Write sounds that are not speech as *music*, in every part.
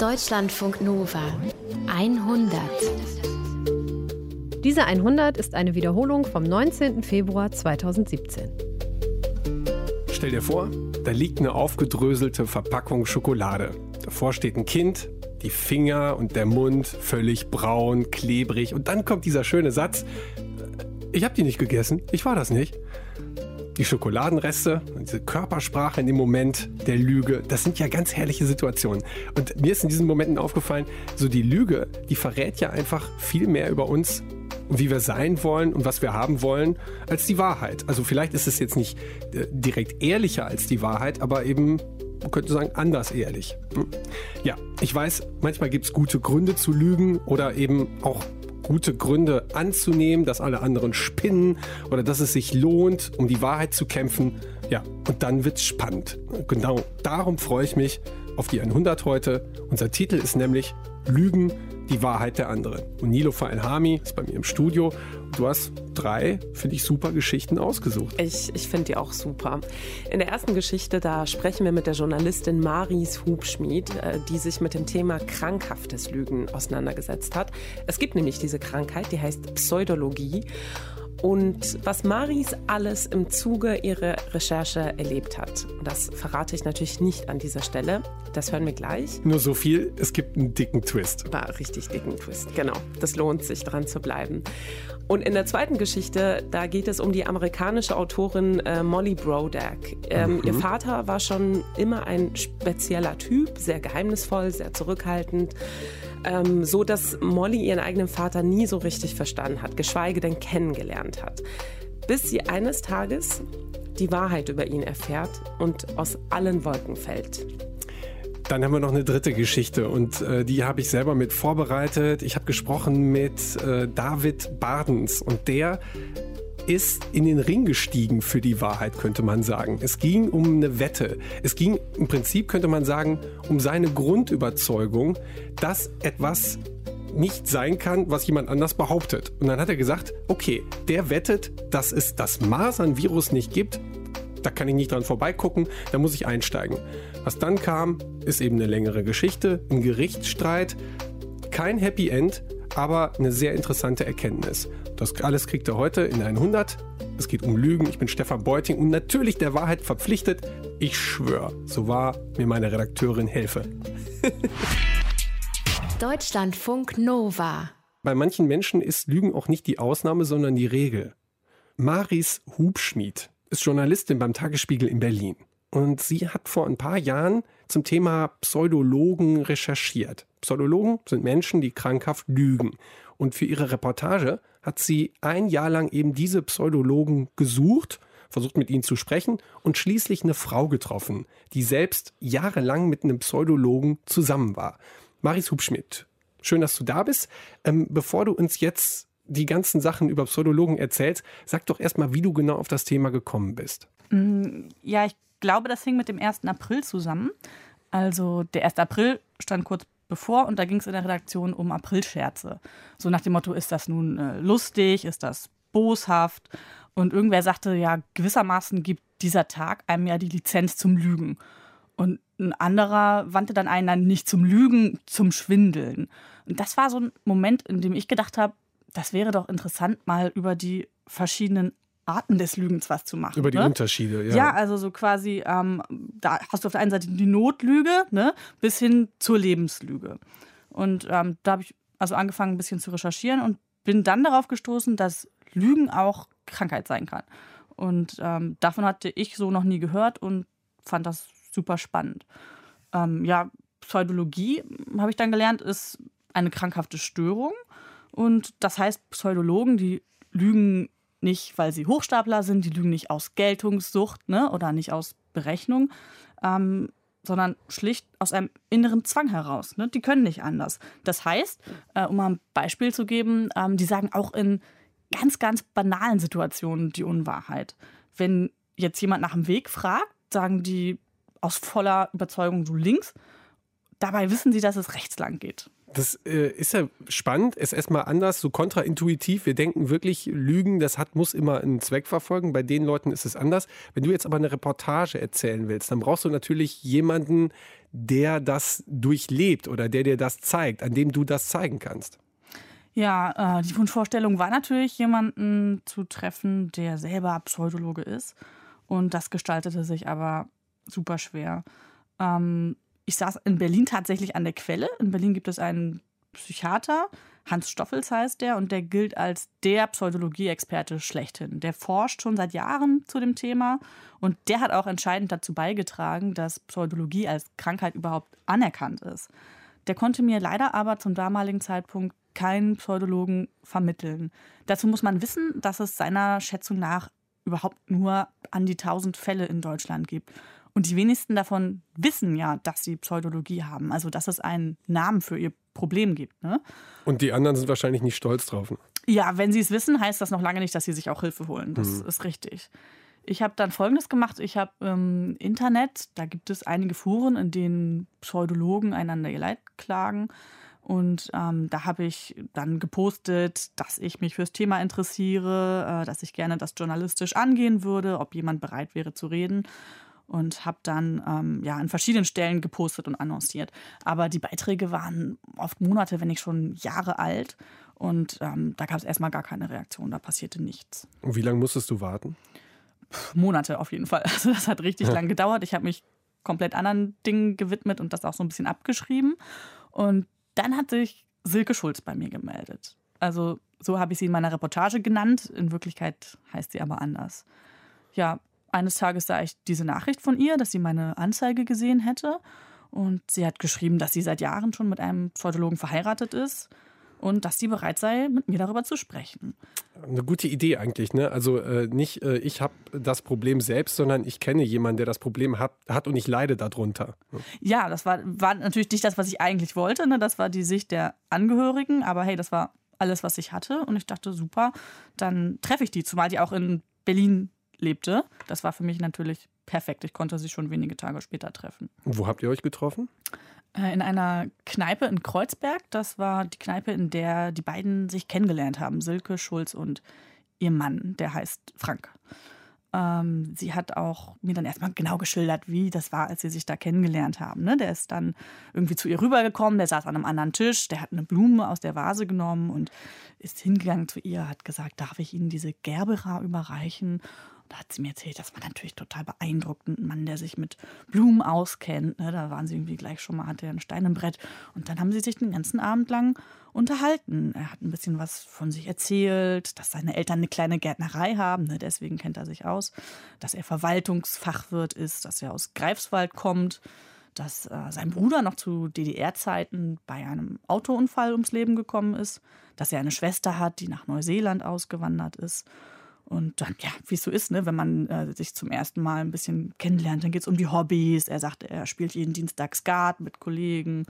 Deutschlandfunk Nova 100. Diese 100 ist eine Wiederholung vom 19. Februar 2017. Stell dir vor, da liegt eine aufgedröselte Verpackung Schokolade. Davor steht ein Kind, die Finger und der Mund völlig braun, klebrig. Und dann kommt dieser schöne Satz, ich habe die nicht gegessen, ich war das nicht. Die Schokoladenreste diese Körpersprache in dem Moment der Lüge, das sind ja ganz herrliche Situationen. Und mir ist in diesen Momenten aufgefallen, so die Lüge, die verrät ja einfach viel mehr über uns und wie wir sein wollen und was wir haben wollen, als die Wahrheit. Also vielleicht ist es jetzt nicht äh, direkt ehrlicher als die Wahrheit, aber eben, man könnte sagen, anders ehrlich. Hm. Ja, ich weiß, manchmal gibt es gute Gründe zu lügen oder eben auch gute Gründe anzunehmen, dass alle anderen spinnen oder dass es sich lohnt, um die Wahrheit zu kämpfen. Ja, und dann wird's spannend. Genau darum freue ich mich auf die 100 heute. Unser Titel ist nämlich Lügen, die Wahrheit der anderen. Und Nilofa Elhami ist bei mir im Studio. Du hast drei, finde ich, super Geschichten ausgesucht. Ich, ich finde die auch super. In der ersten Geschichte, da sprechen wir mit der Journalistin Maris Hubschmied, äh, die sich mit dem Thema krankhaftes Lügen auseinandergesetzt hat. Es gibt nämlich diese Krankheit, die heißt Pseudologie. Und was Maris alles im Zuge ihrer Recherche erlebt hat, das verrate ich natürlich nicht an dieser Stelle. Das hören wir gleich. Nur so viel, es gibt einen dicken Twist. War richtig dicken Twist, genau. Das lohnt sich, dran zu bleiben. Und in der zweiten Geschichte, da geht es um die amerikanische Autorin äh, Molly Brodak. Ähm, mhm. Ihr Vater war schon immer ein spezieller Typ, sehr geheimnisvoll, sehr zurückhaltend ähm, so dass Molly ihren eigenen Vater nie so richtig verstanden hat, geschweige denn kennengelernt hat. Bis sie eines Tages die Wahrheit über ihn erfährt und aus allen Wolken fällt. Dann haben wir noch eine dritte Geschichte und äh, die habe ich selber mit vorbereitet. Ich habe gesprochen mit äh, David Bardens und der ist in den Ring gestiegen für die Wahrheit, könnte man sagen. Es ging um eine Wette. Es ging im Prinzip, könnte man sagen, um seine Grundüberzeugung, dass etwas nicht sein kann, was jemand anders behauptet. Und dann hat er gesagt, okay, der wettet, dass es das Masern-Virus nicht gibt. Da kann ich nicht dran vorbeigucken, da muss ich einsteigen. Was dann kam, ist eben eine längere Geschichte, ein Gerichtsstreit, kein Happy End, aber eine sehr interessante Erkenntnis. Das alles kriegt ihr heute in 100. Es geht um Lügen. Ich bin Stefan Beuting und natürlich der Wahrheit verpflichtet. Ich schwöre, so war mir meine Redakteurin Helfe. *laughs* Deutschlandfunk Nova. Bei manchen Menschen ist Lügen auch nicht die Ausnahme, sondern die Regel. Maris Hubschmied ist Journalistin beim Tagesspiegel in Berlin. Und sie hat vor ein paar Jahren zum Thema Pseudologen recherchiert. Pseudologen sind Menschen, die krankhaft lügen. Und für ihre Reportage hat sie ein Jahr lang eben diese Pseudologen gesucht, versucht mit ihnen zu sprechen und schließlich eine Frau getroffen, die selbst jahrelang mit einem Pseudologen zusammen war. Maris Hubschmidt, schön, dass du da bist. Ähm, bevor du uns jetzt die ganzen Sachen über Pseudologen erzählst, sag doch erstmal, wie du genau auf das Thema gekommen bist. Mm, ja, ich glaube, das hing mit dem 1. April zusammen. Also der 1. April stand kurz bevor und da ging es in der Redaktion um Aprilscherze. So nach dem Motto, ist das nun äh, lustig, ist das boshaft? Und irgendwer sagte, ja, gewissermaßen gibt dieser Tag einem ja die Lizenz zum Lügen. Und ein anderer wandte dann einen dann nicht zum Lügen, zum Schwindeln. Und das war so ein Moment, in dem ich gedacht habe, das wäre doch interessant, mal über die verschiedenen Arten des Lügens was zu machen. Über die ne? Unterschiede, ja. Ja, also so quasi, ähm, da hast du auf der einen Seite die Notlüge, ne, bis hin zur Lebenslüge. Und ähm, da habe ich also angefangen, ein bisschen zu recherchieren und bin dann darauf gestoßen, dass Lügen auch Krankheit sein kann. Und ähm, davon hatte ich so noch nie gehört und fand das super spannend. Ähm, ja, Pseudologie, habe ich dann gelernt, ist eine krankhafte Störung. Und das heißt, Pseudologen, die lügen nicht, weil sie Hochstapler sind, die lügen nicht aus Geltungssucht ne, oder nicht aus Berechnung, ähm, sondern schlicht aus einem inneren Zwang heraus. Ne? Die können nicht anders. Das heißt, äh, um mal ein Beispiel zu geben, ähm, die sagen auch in ganz, ganz banalen Situationen die Unwahrheit. Wenn jetzt jemand nach dem Weg fragt, sagen die aus voller Überzeugung du links. dabei wissen sie, dass es rechts lang geht. Das äh, ist ja spannend, ist erstmal anders, so kontraintuitiv. Wir denken wirklich, Lügen, das hat, muss immer einen Zweck verfolgen. Bei den Leuten ist es anders. Wenn du jetzt aber eine Reportage erzählen willst, dann brauchst du natürlich jemanden, der das durchlebt oder der dir das zeigt, an dem du das zeigen kannst. Ja, äh, die Wunschvorstellung war natürlich, jemanden zu treffen, der selber Pseudologe ist. Und das gestaltete sich aber super schwer. Ähm, ich saß in Berlin tatsächlich an der Quelle. In Berlin gibt es einen Psychiater, Hans Stoffels heißt der, und der gilt als der Pseudologie-Experte schlechthin. Der forscht schon seit Jahren zu dem Thema und der hat auch entscheidend dazu beigetragen, dass Pseudologie als Krankheit überhaupt anerkannt ist. Der konnte mir leider aber zum damaligen Zeitpunkt keinen Pseudologen vermitteln. Dazu muss man wissen, dass es seiner Schätzung nach überhaupt nur an die 1000 Fälle in Deutschland gibt. Und die wenigsten davon wissen ja, dass sie Pseudologie haben, also dass es einen Namen für ihr Problem gibt. Ne? Und die anderen sind wahrscheinlich nicht stolz drauf. Ne? Ja, wenn sie es wissen, heißt das noch lange nicht, dass sie sich auch Hilfe holen. Das mhm. ist richtig. Ich habe dann Folgendes gemacht. Ich habe im ähm, Internet, da gibt es einige Foren, in denen Pseudologen einander ihr Leid klagen. Und ähm, da habe ich dann gepostet, dass ich mich fürs Thema interessiere, äh, dass ich gerne das journalistisch angehen würde, ob jemand bereit wäre zu reden und habe dann ähm, ja an verschiedenen Stellen gepostet und annonciert. Aber die Beiträge waren oft Monate, wenn nicht schon Jahre alt. Und ähm, da gab es erstmal gar keine Reaktion, da passierte nichts. Und wie lange musstest du warten? Puh, Monate auf jeden Fall. *laughs* Also das hat richtig lang gedauert. Ich habe mich komplett anderen Dingen gewidmet und das auch so ein bisschen abgeschrieben. Und dann hat sich Silke Schulz bei mir gemeldet. Also so habe ich sie in meiner Reportage genannt. In Wirklichkeit heißt sie aber anders. Ja, eines Tages sah ich diese Nachricht von ihr, dass sie meine Anzeige gesehen hätte. Und sie hat geschrieben, dass sie seit Jahren schon mit einem Pseudologen verheiratet ist und dass sie bereit sei, mit mir darüber zu sprechen. Eine gute Idee eigentlich, ne? Also äh, nicht äh, ich habe das Problem selbst, sondern ich kenne jemanden, der das Problem hat, hat und ich leide darunter. Ja, das war, war natürlich nicht das, was ich eigentlich wollte. Ne? Das war die Sicht der Angehörigen, aber hey, das war alles, was ich hatte. Und ich dachte, super, dann treffe ich die, zumal die auch in Berlin lebte. Das war für mich natürlich perfekt. Ich konnte sie schon wenige Tage später treffen. Wo habt ihr euch getroffen? Äh, in einer Kneipe in Kreuzberg. Das war die Kneipe, in der die beiden sich kennengelernt haben. Silke Schulz und ihr Mann, der heißt Frank. Ähm, sie hat auch mir dann erstmal genau geschildert, wie das war, als sie sich da kennengelernt haben. Ne? Der ist dann irgendwie zu ihr rübergekommen, der saß an einem anderen Tisch, der hat eine Blume aus der Vase genommen und ist hingegangen zu ihr, hat gesagt, darf ich Ihnen diese Gerbera überreichen? Da hat sie mir erzählt, das war natürlich total beeindruckend. Ein Mann, der sich mit Blumen auskennt. Ne? Da waren sie irgendwie gleich schon mal, hatte er einen Stein im Brett. Und dann haben sie sich den ganzen Abend lang unterhalten. Er hat ein bisschen was von sich erzählt, dass seine Eltern eine kleine Gärtnerei haben, ne? deswegen kennt er sich aus, dass er Verwaltungsfachwirt ist, dass er aus Greifswald kommt, dass äh, sein Bruder noch zu DDR-Zeiten bei einem Autounfall ums Leben gekommen ist, dass er eine Schwester hat, die nach Neuseeland ausgewandert ist und dann, ja, wie es so ist, ne, wenn man äh, sich zum ersten Mal ein bisschen kennenlernt, dann geht es um die Hobbys. Er sagt, er spielt jeden Dienstag Skat mit Kollegen.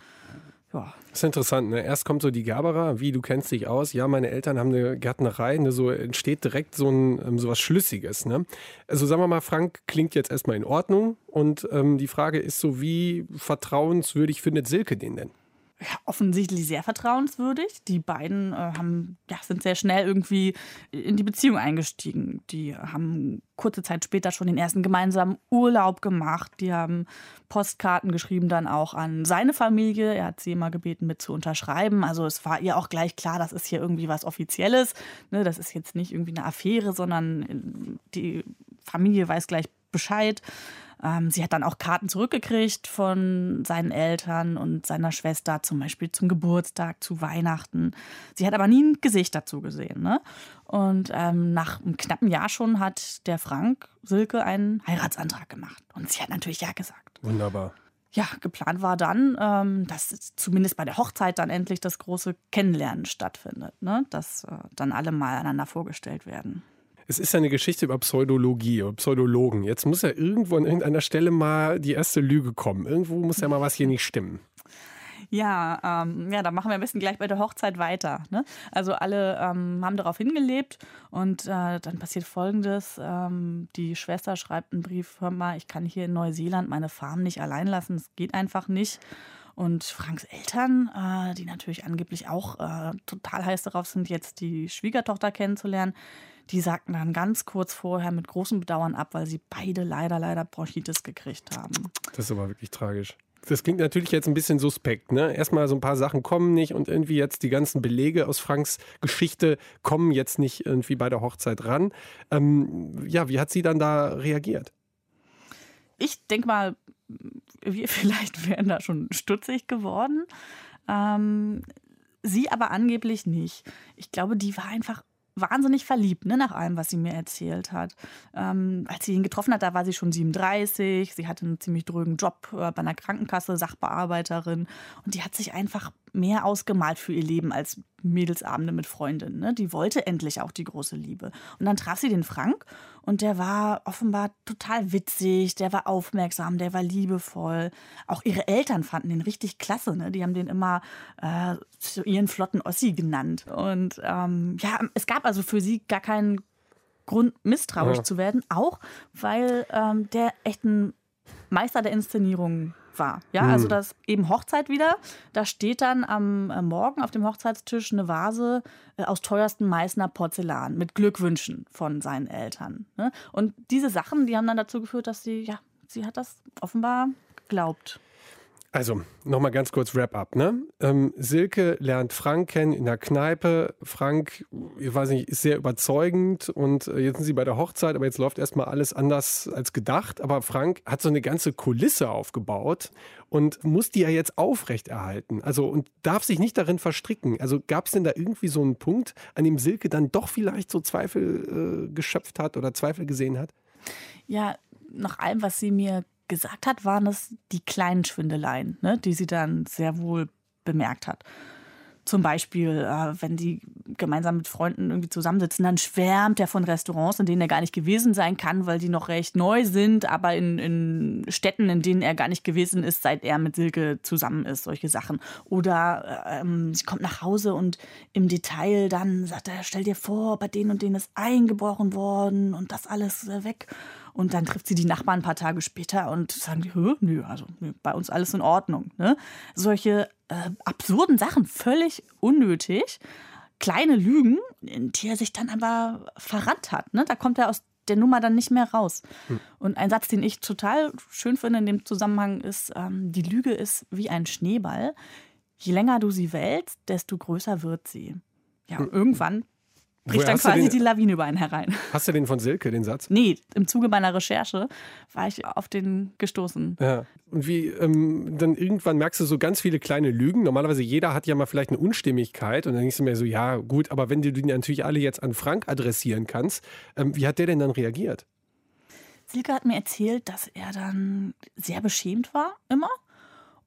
Ja. Das ist interessant, ne? Erst kommt so die Gabera, wie du kennst dich aus. Ja, meine Eltern haben eine Gärtnerei, ne? so entsteht direkt so ein ähm, so was Schlüssiges. Ne? Also sagen wir mal, Frank klingt jetzt erstmal in Ordnung. Und ähm, die Frage ist so, wie vertrauenswürdig findet Silke den denn? Offensichtlich sehr vertrauenswürdig. Die beiden äh, haben, ja, sind sehr schnell irgendwie in die Beziehung eingestiegen. Die haben kurze Zeit später schon den ersten gemeinsamen Urlaub gemacht. Die haben Postkarten geschrieben, dann auch an seine Familie. Er hat sie immer gebeten, mit zu unterschreiben. Also es war ihr auch gleich klar, das ist hier irgendwie was Offizielles. Ne, das ist jetzt nicht irgendwie eine Affäre, sondern äh, die Familie weiß gleich Bescheid. Ähm, sie hat dann auch Karten zurückgekriegt von seinen Eltern und seiner Schwester, zum Beispiel zum Geburtstag, zu Weihnachten. Sie hat aber nie ein Gesicht dazu gesehen. Ne? Und ähm, nach einem knappen Jahr schon hat der Frank Silke einen Heiratsantrag gemacht. Und sie hat natürlich Ja gesagt. Wunderbar. Ja, geplant war dann, ähm, dass zumindest bei der Hochzeit dann endlich das große Kennenlernen stattfindet. Ne? Dass äh, dann alle mal einander vorgestellt werden. Es ist ja eine Geschichte über Pseudologie oder Pseudologen. Jetzt muss ja irgendwo an irgendeiner Stelle mal die erste Lüge kommen. Irgendwo muss ja mal was hier nicht stimmen. Ja, ähm, ja, da machen wir am besten gleich bei der Hochzeit weiter. Ne? Also alle ähm, haben darauf hingelebt und äh, dann passiert Folgendes. Ähm, die Schwester schreibt einen Brief, hör mal, ich kann hier in Neuseeland meine Farm nicht allein lassen, es geht einfach nicht. Und Franks Eltern, äh, die natürlich angeblich auch äh, total heiß darauf sind, jetzt die Schwiegertochter kennenzulernen, die sagten dann ganz kurz vorher mit großem Bedauern ab, weil sie beide leider, leider Bronchitis gekriegt haben. Das ist aber wirklich tragisch. Das klingt natürlich jetzt ein bisschen suspekt. Ne? Erstmal so ein paar Sachen kommen nicht und irgendwie jetzt die ganzen Belege aus Franks Geschichte kommen jetzt nicht irgendwie bei der Hochzeit ran. Ähm, ja, wie hat sie dann da reagiert? Ich denke mal, wir *laughs* vielleicht wären da schon stutzig geworden. Ähm, sie aber angeblich nicht. Ich glaube, die war einfach wahnsinnig verliebt, ne, nach allem, was sie mir erzählt hat. Ähm, als sie ihn getroffen hat, da war sie schon 37, sie hatte einen ziemlich drögen Job äh, bei einer Krankenkasse, Sachbearbeiterin und die hat sich einfach mehr ausgemalt für ihr Leben als Mädelsabende mit Freundinnen. Ne? Die wollte endlich auch die große Liebe. Und dann traf sie den Frank und der war offenbar total witzig, der war aufmerksam, der war liebevoll. Auch ihre Eltern fanden den richtig klasse. Ne? Die haben den immer äh, zu ihren flotten Ossi genannt. Und ähm, ja, es gab also für sie gar keinen Grund, misstrauisch ja. zu werden, auch weil ähm, der echt ein Meister der Inszenierung war. Ja, also hm. das eben Hochzeit wieder. Da steht dann am äh, Morgen auf dem Hochzeitstisch eine Vase äh, aus teuerstem Meißner Porzellan mit Glückwünschen von seinen Eltern. Ne? Und diese Sachen, die haben dann dazu geführt, dass sie, ja, sie hat das offenbar geglaubt. Also, nochmal ganz kurz Wrap-up. Ne? Ähm, Silke lernt Frank kennen in der Kneipe. Frank, ich weiß nicht, ist sehr überzeugend und äh, jetzt sind sie bei der Hochzeit, aber jetzt läuft erstmal alles anders als gedacht. Aber Frank hat so eine ganze Kulisse aufgebaut und muss die ja jetzt aufrechterhalten. Also, und darf sich nicht darin verstricken. Also, gab es denn da irgendwie so einen Punkt, an dem Silke dann doch vielleicht so Zweifel äh, geschöpft hat oder Zweifel gesehen hat? Ja, nach allem, was sie mir gesagt hat, waren es die kleinen Schwindeleien, ne, die sie dann sehr wohl bemerkt hat. Zum Beispiel, äh, wenn die gemeinsam mit Freunden irgendwie zusammensitzen, dann schwärmt er von Restaurants, in denen er gar nicht gewesen sein kann, weil die noch recht neu sind, aber in, in Städten, in denen er gar nicht gewesen ist, seit er mit Silke zusammen ist, solche Sachen. Oder ähm, sie kommt nach Hause und im Detail dann sagt er, stell dir vor, bei denen und denen ist eingebrochen worden und das alles äh, weg. Und dann trifft sie die Nachbarn ein paar Tage später und sagen die, nö, also nö, bei uns alles in Ordnung. Ne? Solche äh, absurden Sachen, völlig unnötig. Kleine Lügen, in die er sich dann aber verrannt hat. Ne? Da kommt er aus der Nummer dann nicht mehr raus. Hm. Und ein Satz, den ich total schön finde in dem Zusammenhang ist, ähm, die Lüge ist wie ein Schneeball. Je länger du sie wälzt, desto größer wird sie. Ja, hm. irgendwann bricht dann quasi den, die Lawine über einen herein. *laughs* Hast du den von Silke, den Satz? Nee, im Zuge meiner Recherche war ich auf den gestoßen. Ja. Und wie, ähm, dann irgendwann merkst du so ganz viele kleine Lügen. Normalerweise jeder hat ja mal vielleicht eine Unstimmigkeit und dann denkst du mir so, ja gut, aber wenn du die natürlich alle jetzt an Frank adressieren kannst, ähm, wie hat der denn dann reagiert? Silke hat mir erzählt, dass er dann sehr beschämt war, immer.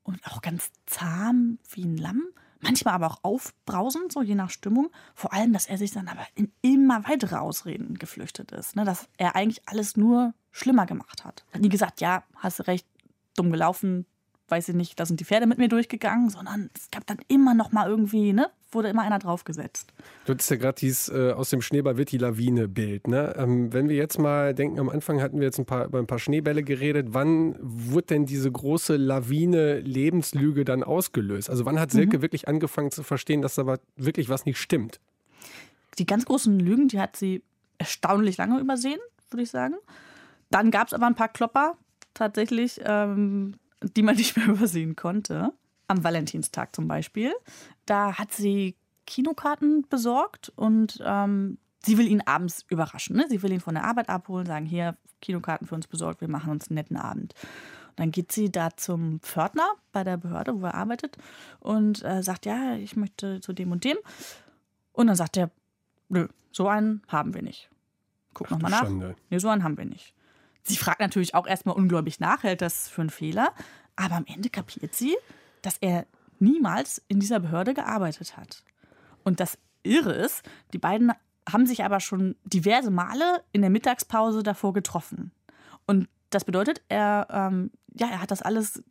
Und auch ganz zahm wie ein Lamm manchmal aber auch aufbrausend, so je nach Stimmung. Vor allem, dass er sich dann aber in immer weitere Ausreden geflüchtet ist. Ne? Dass er eigentlich alles nur schlimmer gemacht hat. Hat nie gesagt, ja, hast du recht, dumm gelaufen, weiß ich nicht, da sind die Pferde mit mir durchgegangen, sondern es gab dann immer noch mal irgendwie, ne, wurde immer einer draufgesetzt. Du hattest ja gerade dieses äh, aus dem Schneeball wird die Lawine Bild. Ne? Ähm, wenn wir jetzt mal denken, am Anfang hatten wir jetzt ein paar, über ein paar Schneebälle geredet. Wann wurde denn diese große Lawine Lebenslüge dann ausgelöst? Also wann hat Silke mhm. wirklich angefangen zu verstehen, dass da wirklich was nicht stimmt? Die ganz großen Lügen, die hat sie erstaunlich lange übersehen, würde ich sagen. Dann gab es aber ein paar Klopper, tatsächlich, ähm, die man *laughs* nicht mehr übersehen konnte. Am Valentinstag zum Beispiel. Da hat sie Kinokarten besorgt und ähm, sie will ihn abends überraschen. Ne? Sie will ihn von der Arbeit abholen, sagen, hier, Kinokarten für uns besorgt, wir machen uns einen netten Abend. Und dann geht sie da zum Pförtner bei der Behörde, wo er arbeitet, und äh, sagt, ja, ich möchte zu dem und dem. Und dann sagt er, nö, so einen haben wir nicht. Guck nochmal nach. Nee, so einen haben wir nicht. Sie fragt natürlich auch erstmal ungläubig nach, hält das für einen Fehler. Aber am Ende kapiert sie, dass er niemals in dieser Behörde gearbeitet hat. Und das Irre ist, die beiden haben sich aber schon diverse Male in der Mittagspause davor getroffen. Und das bedeutet, er, ähm, ja, er hat das alles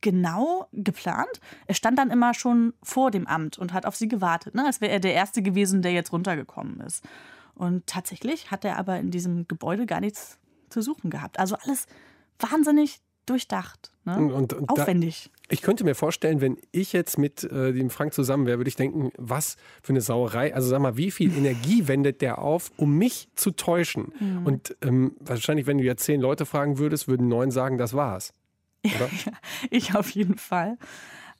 genau geplant. Er stand dann immer schon vor dem Amt und hat auf sie gewartet, ne? als wäre er der Erste gewesen, der jetzt runtergekommen ist. Und tatsächlich hat er aber in diesem Gebäude gar nichts zu suchen gehabt. Also alles wahnsinnig durchdacht, ne? und, und, aufwendig. Ich könnte mir vorstellen, wenn ich jetzt mit äh, dem Frank zusammen wäre, würde ich denken, was für eine Sauerei. Also sag mal, wie viel Energie *laughs* wendet der auf, um mich zu täuschen? Mhm. Und ähm, wahrscheinlich, wenn du jetzt zehn Leute fragen würdest, würden neun sagen, das war's. Oder? *laughs* ich auf jeden Fall.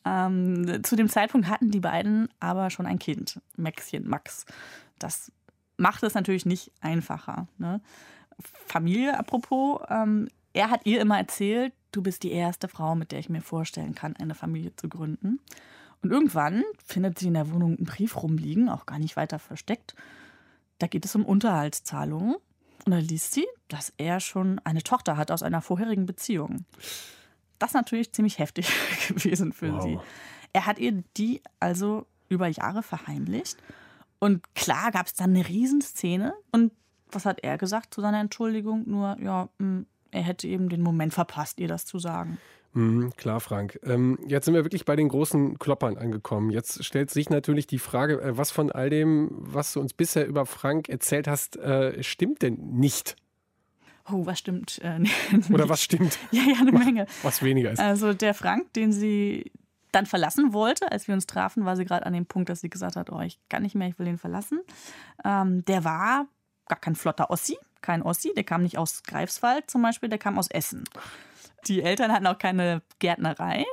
Ähm, zu dem Zeitpunkt hatten die beiden aber schon ein Kind, Maxchen, Max. Das macht es natürlich nicht einfacher. Ne? Familie, apropos, ähm, er hat ihr immer erzählt, du bist die erste Frau, mit der ich mir vorstellen kann, eine Familie zu gründen. Und irgendwann findet sie in der Wohnung einen Brief rumliegen, auch gar nicht weiter versteckt. Da geht es um Unterhaltszahlungen. Und da liest sie, dass er schon eine Tochter hat aus einer vorherigen Beziehung. Das ist natürlich ziemlich heftig *laughs* gewesen für wow. sie. Er hat ihr die also über Jahre verheimlicht. Und klar gab es dann eine Riesenszene. Und was hat er gesagt zu seiner Entschuldigung? Nur, ja, hm, er hätte eben den Moment verpasst, ihr das zu sagen. Mhm, klar, Frank. Ähm, jetzt sind wir wirklich bei den großen Kloppern angekommen. Jetzt stellt sich natürlich die Frage, äh, was von all dem, was du uns bisher über Frank erzählt hast, äh, stimmt denn nicht? Oh, was stimmt? Äh, *laughs* Oder was stimmt? *laughs* ja, ja, eine Menge. Was weniger ist. Also der Frank, den sie dann verlassen wollte, als wir uns trafen, war sie gerade an dem Punkt, dass sie gesagt hat, oh, ich kann nicht mehr, ich will ihn verlassen. Ähm, der war gar kein flotter Ossi, kein Ossi, der kam nicht aus Greifswald zum Beispiel, der kam aus Essen. Die Eltern hatten auch keine Gärtnerei,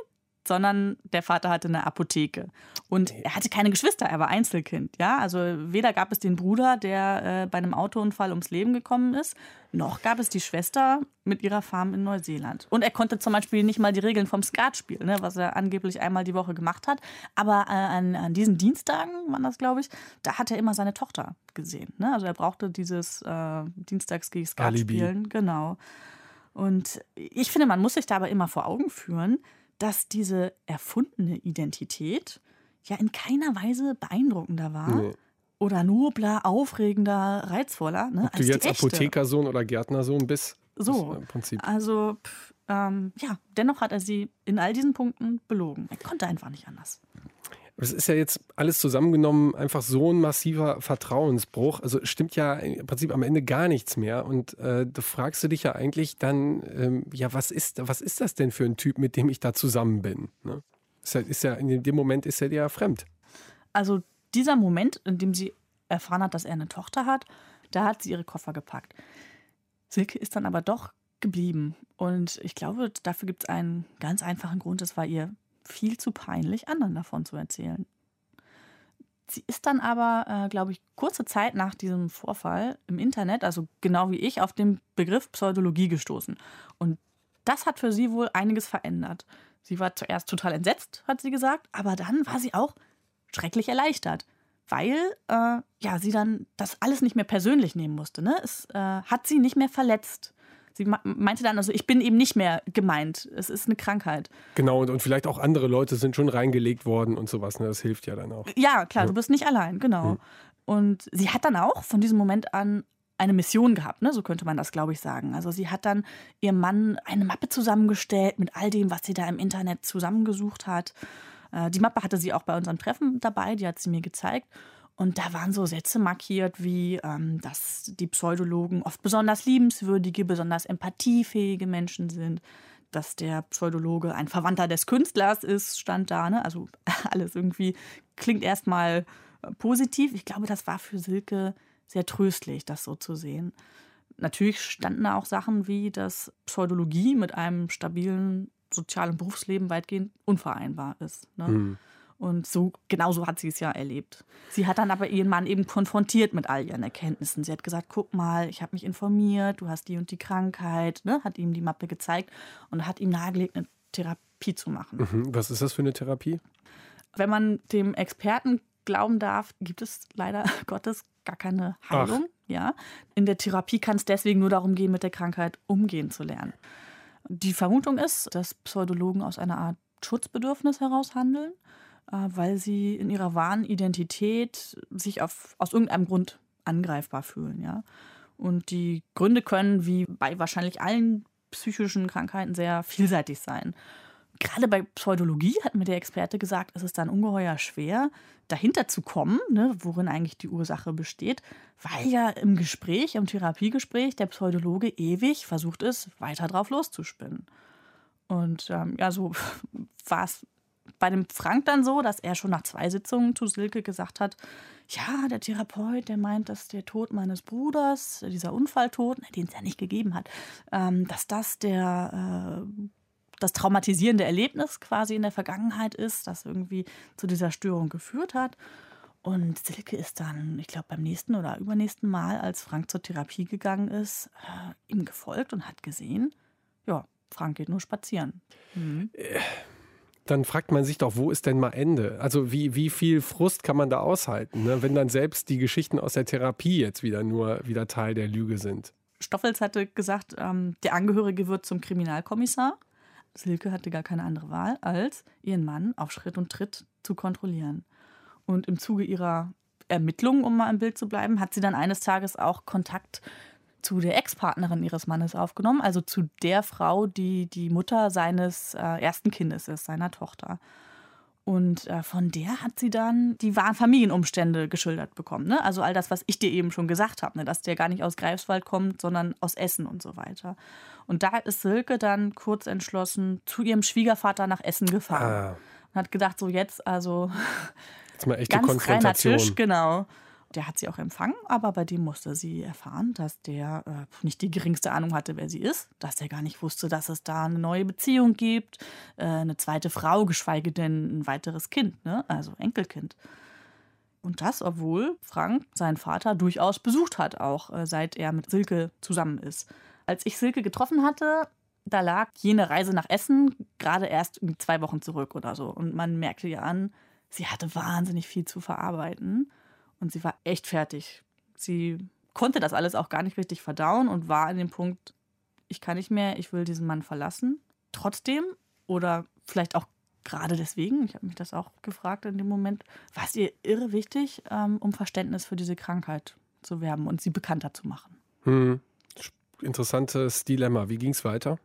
sondern der Vater hatte eine Apotheke. Und er hatte keine Geschwister, er war Einzelkind. Ja? Also weder gab es den Bruder, der äh, bei einem Autounfall ums Leben gekommen ist, noch gab es die Schwester mit ihrer Farm in Neuseeland. Und er konnte zum Beispiel nicht mal die Regeln vom Skat spielen, ne? was er angeblich einmal die Woche gemacht hat. Aber äh, an, an, diesen Dienstagen, waren das glaube ich, da hat er immer seine Tochter gesehen. Ne? Also er brauchte dieses äh, Dienstags Skat spielen. Genau. Und ich finde, man muss sich da aber immer vor Augen führen, dass diese erfundene Identität ja in keiner Weise beeindruckender war. Nee. Oder nobler, aufregender, reizvoller. Ne, Ob du jetzt Apothekersohn oder Gärtnersohn bist. So, im Prinzip. Also, pff, ähm, ja, dennoch hat er sie in all diesen Punkten belogen. Er konnte einfach nicht anders. Es ist ja jetzt alles zusammengenommen einfach so ein massiver Vertrauensbruch. Also stimmt ja im Prinzip am Ende gar nichts mehr. Und äh, du fragst du dich ja eigentlich dann, ähm, ja, was ist, was ist das denn für ein Typ, mit dem ich da zusammen bin? Ne? Ist ja, ist ja, in dem Moment ist er dir ja fremd. Also dieser Moment, in dem sie erfahren hat, dass er eine Tochter hat, da hat sie ihre Koffer gepackt. Silke ist dann aber doch geblieben. Und ich glaube, dafür gibt es einen ganz einfachen Grund. Es war ihr viel zu peinlich, anderen davon zu erzählen. Sie ist dann aber, äh, glaube ich, kurze Zeit nach diesem Vorfall im Internet, also genau wie ich, auf den Begriff Pseudologie gestoßen. Und das hat für sie wohl einiges verändert. Sie war zuerst total entsetzt, hat sie gesagt, aber dann war sie auch schrecklich erleichtert, weil äh, ja, sie dann das alles nicht mehr persönlich nehmen musste. Ne? Es äh, hat sie nicht mehr verletzt. Sie meinte dann, also ich bin eben nicht mehr gemeint. Es ist eine Krankheit. Genau, und, und vielleicht auch andere Leute sind schon reingelegt worden und sowas. Ne? Das hilft ja dann auch. Ja, klar, ja. du bist nicht allein, genau. Hm. Und sie hat dann auch von diesem Moment an eine Mission gehabt, ne? so könnte man das, glaube ich, sagen. Also sie hat dann ihrem Mann eine Mappe zusammengestellt mit all dem, was sie da im Internet zusammengesucht hat. Äh, die Mappe hatte sie auch bei unseren Treffen dabei, die hat sie mir gezeigt. Und da waren so Sätze markiert wie, ähm, dass die Pseudologen oft besonders liebenswürdige, besonders empathiefähige Menschen sind, dass der Pseudologe ein Verwandter des Künstlers ist, stand da. Ne? Also *laughs* alles irgendwie klingt erstmal äh, positiv. Ich glaube, das war für Silke sehr tröstlich, das so zu sehen. Natürlich standen da auch Sachen wie, dass Pseudologie mit einem stabilen sozialen Berufsleben weitgehend unvereinbar ist. Ne? Mhm. Und so, genauso hat sie es ja erlebt. Sie hat dann aber ihren Mann eben konfrontiert mit all ihren Erkenntnissen. Sie hat gesagt, guck mal, ich habe mich informiert, du hast die und die Krankheit, ne? hat ihm die Mappe gezeigt und hat ihm nahegelegt, eine Therapie zu machen. Mhm. Was ist das für eine Therapie? Wenn man dem Experten glauben darf, gibt es leider *laughs* Gottes gar keine Heilung. Ja? In der Therapie kann es deswegen nur darum gehen, mit der Krankheit umgehen zu lernen. Die Vermutung ist, dass Pseudologen aus einer Art Schutzbedürfnis heraus handeln weil sie in ihrer wahren Identität sich auf, aus irgendeinem Grund angreifbar fühlen. Ja? Und die Gründe können, wie bei wahrscheinlich allen psychischen Krankheiten, sehr vielseitig sein. Gerade bei Pseudologie hat mir der Experte gesagt, es ist dann ungeheuer schwer, dahinter zu kommen, ne, worin eigentlich die Ursache besteht, weil ja im Gespräch, im Therapiegespräch, der Pseudologe ewig versucht ist, weiter drauf loszuspinnen. Und ähm, ja, so *laughs* war es bei dem Frank dann so, dass er schon nach zwei Sitzungen zu Silke gesagt hat, ja, der Therapeut, der meint, dass der Tod meines Bruders, dieser Unfalltod, den es ja nicht gegeben hat, ähm, dass das der äh, das traumatisierende Erlebnis quasi in der Vergangenheit ist, das irgendwie zu dieser Störung geführt hat. Und Silke ist dann, ich glaube, beim nächsten oder übernächsten Mal, als Frank zur Therapie gegangen ist, äh, ihm gefolgt und hat gesehen, ja, Frank geht nur spazieren. Mhm. Dann fragt man sich doch, wo ist denn mal Ende? Also wie, wie viel Frust kann man da aushalten, ne? wenn dann selbst die Geschichten aus der Therapie jetzt wieder nur wieder Teil der Lüge sind? Stoffels hatte gesagt, ähm, der Angehörige wird zum Kriminalkommissar. Silke hatte gar keine andere Wahl, als ihren Mann auf Schritt und Tritt zu kontrollieren. Und im Zuge ihrer Ermittlungen, um mal im Bild zu bleiben, hat sie dann eines Tages auch Kontakt zu der Ex-Partnerin ihres Mannes aufgenommen, also zu der Frau, die die Mutter seines äh, ersten Kindes ist, seiner Tochter. Und äh, von der hat sie dann die wahren Familienumstände geschildert bekommen. Ne? Also all das, was ich dir eben schon gesagt habe, ne? dass der gar nicht aus Greifswald kommt, sondern aus Essen und so weiter. Und da ist Silke dann kurz entschlossen zu ihrem Schwiegervater nach Essen gefahren. Ah. Und hat gedacht, so jetzt, also jetzt mal echte *laughs* ganz reiner Tisch, genau. Der hat sie auch empfangen, aber bei dem musste sie erfahren, dass der äh, nicht die geringste Ahnung hatte, wer sie ist, dass er gar nicht wusste, dass es da eine neue Beziehung gibt, äh, eine zweite Frau, geschweige denn ein weiteres Kind, ne? also Enkelkind. Und das, obwohl Frank seinen Vater durchaus besucht hat, auch äh, seit er mit Silke zusammen ist. Als ich Silke getroffen hatte, da lag jene Reise nach Essen gerade erst zwei Wochen zurück oder so. Und man merkte ihr an, sie hatte wahnsinnig viel zu verarbeiten. Und sie war echt fertig. Sie konnte das alles auch gar nicht richtig verdauen und war an dem Punkt, ich kann nicht mehr, ich will diesen Mann verlassen. Trotzdem oder vielleicht auch gerade deswegen, ich habe mich das auch gefragt in dem Moment, war es ihr irre wichtig, ähm, um Verständnis für diese Krankheit zu werben und sie bekannter zu machen. Hm. Interessantes Dilemma. Wie ging es weiter?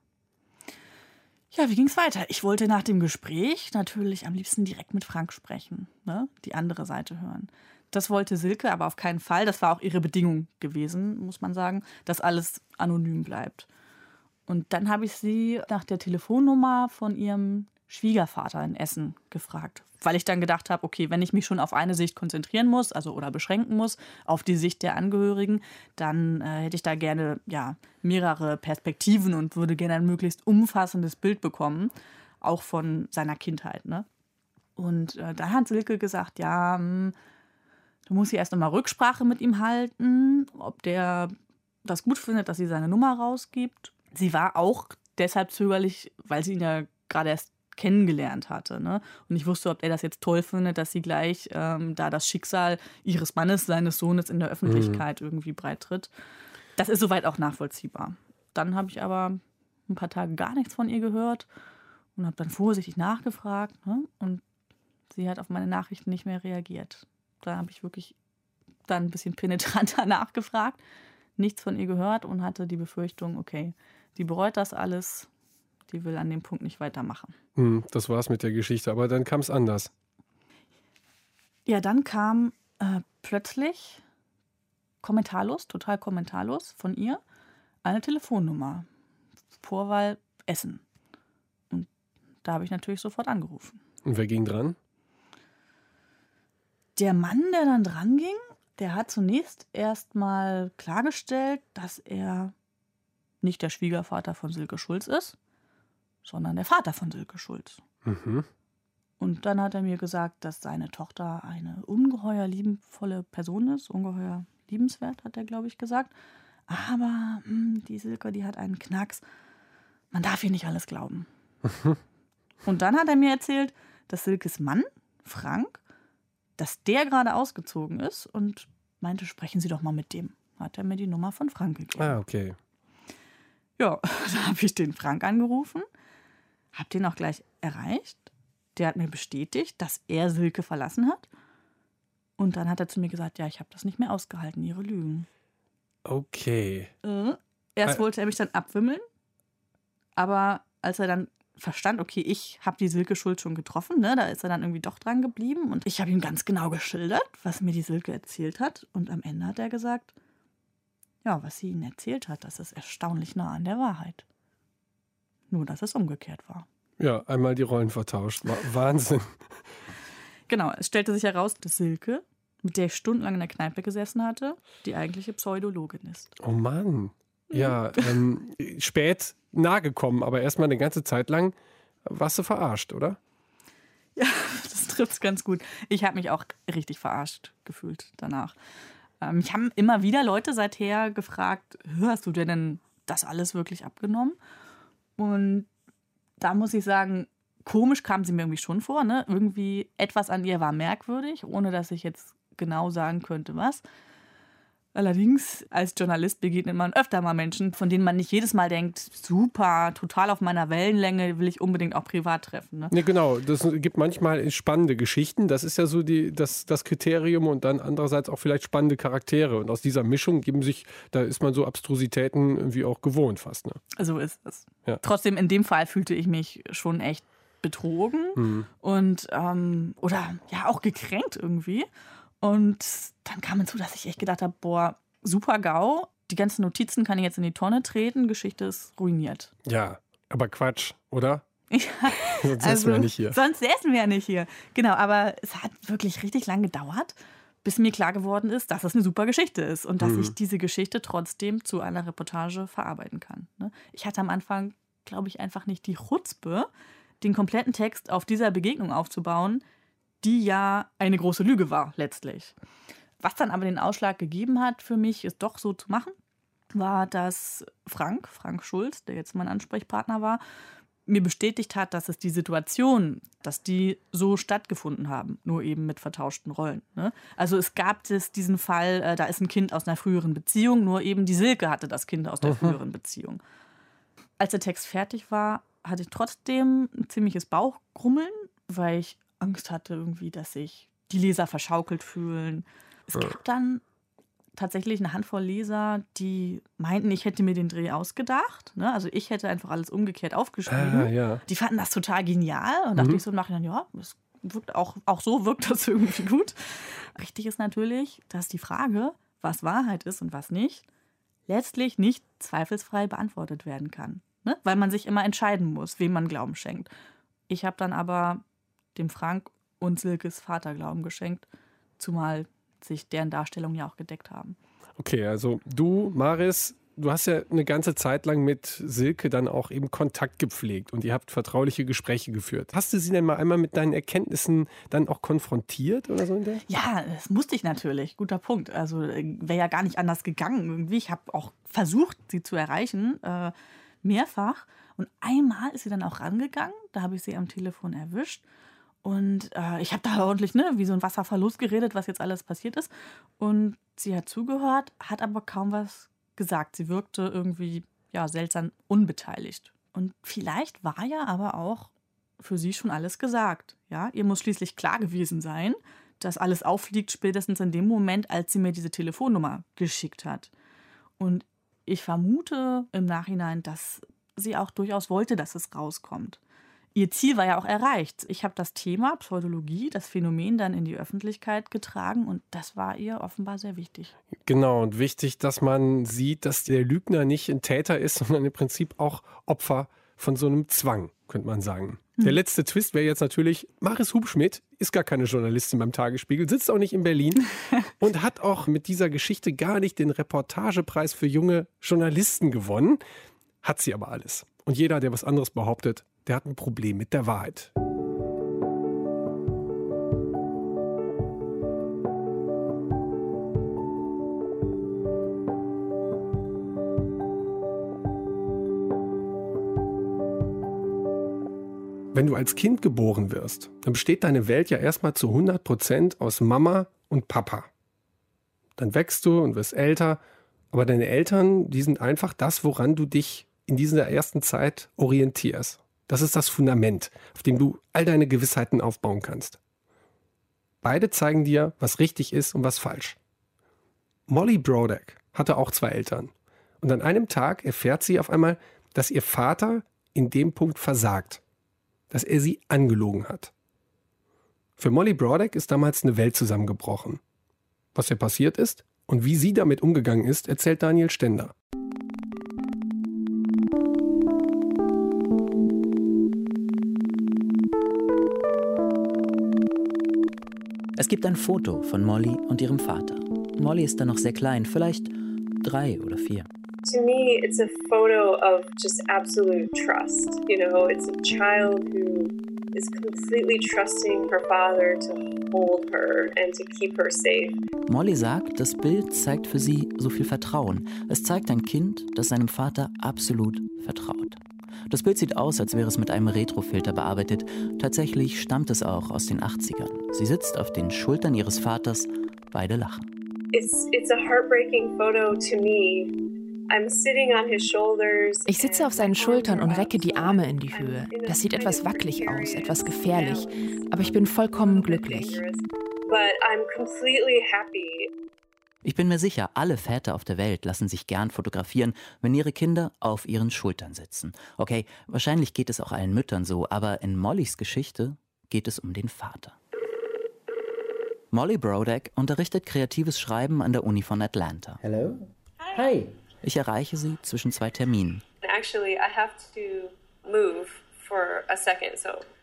Ja, wie ging es weiter? Ich wollte nach dem Gespräch natürlich am liebsten direkt mit Frank sprechen, ne? die andere Seite hören. Das wollte Silke aber auf keinen Fall. Das war auch ihre Bedingung gewesen, muss man sagen, dass alles anonym bleibt. Und dann habe ich sie nach der Telefonnummer von ihrem Schwiegervater in Essen gefragt, weil ich dann gedacht habe, okay, wenn ich mich schon auf eine Sicht konzentrieren muss, also oder beschränken muss, auf die Sicht der Angehörigen, dann äh, hätte ich da gerne ja mehrere Perspektiven und würde gerne ein möglichst umfassendes Bild bekommen, auch von seiner Kindheit. Ne? Und äh, dann hat Silke gesagt, ja, mh, Du musst hier erst nochmal Rücksprache mit ihm halten, ob der das gut findet, dass sie seine Nummer rausgibt. Sie war auch deshalb zögerlich, weil sie ihn ja gerade erst kennengelernt hatte. Ne? Und ich wusste, ob er das jetzt toll findet, dass sie gleich ähm, da das Schicksal ihres Mannes, seines Sohnes in der Öffentlichkeit mhm. irgendwie breit tritt. Das ist soweit auch nachvollziehbar. Dann habe ich aber ein paar Tage gar nichts von ihr gehört und habe dann vorsichtig nachgefragt. Ne? Und sie hat auf meine Nachrichten nicht mehr reagiert. Da habe ich wirklich dann ein bisschen penetranter *laughs* nachgefragt, nichts von ihr gehört und hatte die Befürchtung, okay, die bereut das alles, die will an dem Punkt nicht weitermachen. Hm, das war's mit der Geschichte, aber dann kam es anders. Ja, dann kam äh, plötzlich kommentarlos, total kommentarlos von ihr eine Telefonnummer. Vorwahl Essen. Und da habe ich natürlich sofort angerufen. Und wer ging dran? Der Mann, der dann dran ging, der hat zunächst erstmal klargestellt, dass er nicht der Schwiegervater von Silke Schulz ist, sondern der Vater von Silke Schulz. Mhm. Und dann hat er mir gesagt, dass seine Tochter eine ungeheuer liebenvolle Person ist, ungeheuer liebenswert, hat er, glaube ich, gesagt. Aber mh, hm, die Silke, die hat einen Knacks. Man darf ihr nicht alles glauben. Und dann hat er mir erzählt, dass Silkes Mann, Frank, dass der gerade ausgezogen ist und meinte, sprechen Sie doch mal mit dem. Hat er mir die Nummer von Frank gegeben. Ah, okay. Ja, *laughs* da habe ich den Frank angerufen, habe den auch gleich erreicht. Der hat mir bestätigt, dass er Silke verlassen hat. Und dann hat er zu mir gesagt, ja, ich habe das nicht mehr ausgehalten, ihre Lügen. Okay. Äh, erst wollte er mich dann abwimmeln, aber als er dann verstand, okay, ich habe die Silke Schuld schon getroffen, ne? da ist er dann irgendwie doch dran geblieben und ich habe ihm ganz genau geschildert, was mir die Silke erzählt hat und am Ende hat er gesagt, ja, was sie ihnen erzählt hat, das ist erstaunlich nah an der Wahrheit. nur dass es umgekehrt war. Ja, einmal die Rollen vertauscht. Wahnsinn. Genau, es stellte sich heraus, dass Silke, mit der ich stundenlang in der Kneipe gesessen hatte, die eigentliche Pseudologin ist. Oh Mann. Ja, ähm, spät nahe gekommen, aber erstmal eine ganze Zeit lang warst du verarscht, oder? Ja, *laughs* das trifft es ganz gut. Ich habe mich auch richtig verarscht gefühlt danach. Ähm, mich haben immer wieder Leute seither gefragt, hörst du dir denn das alles wirklich abgenommen? Und da muss ich sagen, komisch kam sie mir irgendwie schon vor. Ne? Irgendwie etwas an ihr war merkwürdig, ohne dass ich jetzt genau sagen könnte, was. Allerdings, als Journalist begegnet man öfter mal Menschen, von denen man nicht jedes Mal denkt, super, total auf meiner Wellenlänge, will ich unbedingt auch privat treffen. Ne? Ja, genau. Das gibt manchmal spannende Geschichten. Das ist ja so die, das, das Kriterium und dann andererseits auch vielleicht spannende Charaktere. Und aus dieser Mischung geben sich, da ist man so Abstrusitäten irgendwie auch gewohnt fast. Ne? So ist es. Ja. Trotzdem, in dem Fall fühlte ich mich schon echt betrogen mhm. und ähm, oder ja auch gekränkt irgendwie. Und dann kam hinzu, dass ich echt gedacht habe, boah, super GAU. Die ganzen Notizen kann ich jetzt in die Tonne treten. Geschichte ist ruiniert. Ja, aber Quatsch, oder? *laughs* Ja, sonst also, säßen wir nicht hier. Sonst säßen wir ja nicht hier. Genau, aber es hat wirklich richtig lang gedauert, bis mir klar geworden ist, dass das eine super Geschichte ist und dass mhm. ich diese Geschichte trotzdem zu einer Reportage verarbeiten kann. Ne? Ich hatte am Anfang, glaube ich, einfach nicht die Chutzpe, den kompletten Text auf dieser Begegnung aufzubauen, die ja eine große Lüge war letztlich. Was dann aber den Ausschlag gegeben hat für mich, es doch so zu machen, war, dass Frank, Frank Schulz, der jetzt mein Ansprechpartner war, mir bestätigt hat, dass es die Situation, dass die so stattgefunden haben, nur eben mit vertauschten Rollen. Ne? Also es gab es diesen Fall, äh, da ist ein Kind aus einer früheren Beziehung, nur eben die Silke hatte das Kind aus der mhm. früheren Beziehung. Als der Text fertig war, hatte ich trotzdem ein ziemliches Bauchgrummeln, weil ich Angst hatte irgendwie, dass sich die Leser verschaukelt fühlen. Es ja. gab dann tatsächlich eine Handvoll Leser, die meinten, ich hätte mir den Dreh ausgedacht. Ne? Also ich hätte einfach alles umgekehrt aufgeschrieben. Ah, ja. Die fanden das total genial und mhm. dachte ich so im Nachhinein, ja, das wirkt auch, auch so wirkt das *laughs* irgendwie gut. Richtig ist natürlich, dass die Frage, was Wahrheit ist und was nicht, letztlich nicht zweifelsfrei beantwortet werden kann. Ne? Weil man sich immer entscheiden muss, wem man Glauben schenkt. Ich habe dann aber dem Frank und Silkes Vaterglauben geschenkt, zumal sich deren Darstellungen ja auch gedeckt haben. Okay, also du, Maris, du hast ja eine ganze Zeit lang mit Silke dann auch eben Kontakt gepflegt und ihr habt vertrauliche Gespräche geführt. Hast du sie denn mal einmal mit deinen Erkenntnissen dann auch konfrontiert oder so? In der? Ja, das musste ich natürlich. Guter Punkt. Also äh, wäre ja gar nicht anders gegangen irgendwie. Ich habe auch versucht, sie zu erreichen, äh, mehrfach. Und einmal ist sie dann auch rangegangen. Da habe ich sie am Telefon erwischt. Und äh, ich habe da ordentlich, ne, wie so ein Wasserverlust geredet, was jetzt alles passiert ist. Und sie hat zugehört, hat aber kaum was gesagt. Sie wirkte irgendwie, ja, seltsam unbeteiligt. Und vielleicht war ja aber auch für sie schon alles gesagt. Ja, ihr muss schließlich klar gewesen sein, dass alles auffliegt, spätestens in dem Moment, als sie mir diese Telefonnummer geschickt hat. Und ich vermute im Nachhinein, dass sie auch durchaus wollte, dass es rauskommt ihr Ziel war ja auch erreicht. Ich habe das Thema Pseudologie, das Phänomen dann in die Öffentlichkeit getragen und das war ihr offenbar sehr wichtig. Genau, und wichtig, dass man sieht, dass der Lügner nicht ein Täter ist, sondern im Prinzip auch Opfer von so einem Zwang, könnte man sagen. Hm. Der letzte Twist wäre jetzt natürlich, Maris Hubschmidt ist gar keine Journalistin beim Tagesspiegel, sitzt auch nicht in Berlin *laughs* und hat auch mit dieser Geschichte gar nicht den Reportagepreis für junge Journalisten gewonnen. Hat sie aber alles. Und jeder, der was anderes behauptet, der hat ein Problem mit der Wahrheit. Wenn du als Kind geboren wirst, dann besteht deine Welt ja erstmal zu 100 Prozent aus Mama und Papa. Dann wächst du und wirst älter, aber deine Eltern, die sind einfach das, woran du dich in dieser ersten Zeit orientierst. Das ist das Fundament, auf dem du all deine Gewissheiten aufbauen kannst. Beide zeigen dir, was richtig ist und was falsch. Molly Brodeck hatte auch zwei Eltern. Und an einem Tag erfährt sie auf einmal, dass ihr Vater in dem Punkt versagt. Dass er sie angelogen hat. Für Molly Brodeck ist damals eine Welt zusammengebrochen. Was ihr passiert ist und wie sie damit umgegangen ist, erzählt Daniel Stender. Es gibt ein Foto von Molly und ihrem Vater. Molly ist da noch sehr klein, vielleicht drei oder vier. To me, it's a photo of just absolute trust. You know, it's a child who is completely trusting her father to hold her and to keep her safe. Molly sagt, das Bild zeigt für sie so viel Vertrauen. Es zeigt ein Kind, das seinem Vater absolut vertraut. Das Bild sieht aus, als wäre es mit einem Retrofilter bearbeitet. Tatsächlich stammt es auch aus den 80ern. Sie sitzt auf den Schultern ihres Vaters, beide lachen. It's, it's a heartbreaking photo to me. Ich sitze auf seinen Schultern und recke die Arme in die Höhe. Das sieht etwas wackelig aus, etwas gefährlich, aber ich bin vollkommen glücklich. Ich bin mir sicher, alle Väter auf der Welt lassen sich gern fotografieren, wenn ihre Kinder auf ihren Schultern sitzen. Okay, wahrscheinlich geht es auch allen Müttern so, aber in Mollys Geschichte geht es um den Vater. Molly Brodeck unterrichtet kreatives Schreiben an der Uni von Atlanta. Hello? Hi. Ich erreiche sie zwischen zwei Terminen.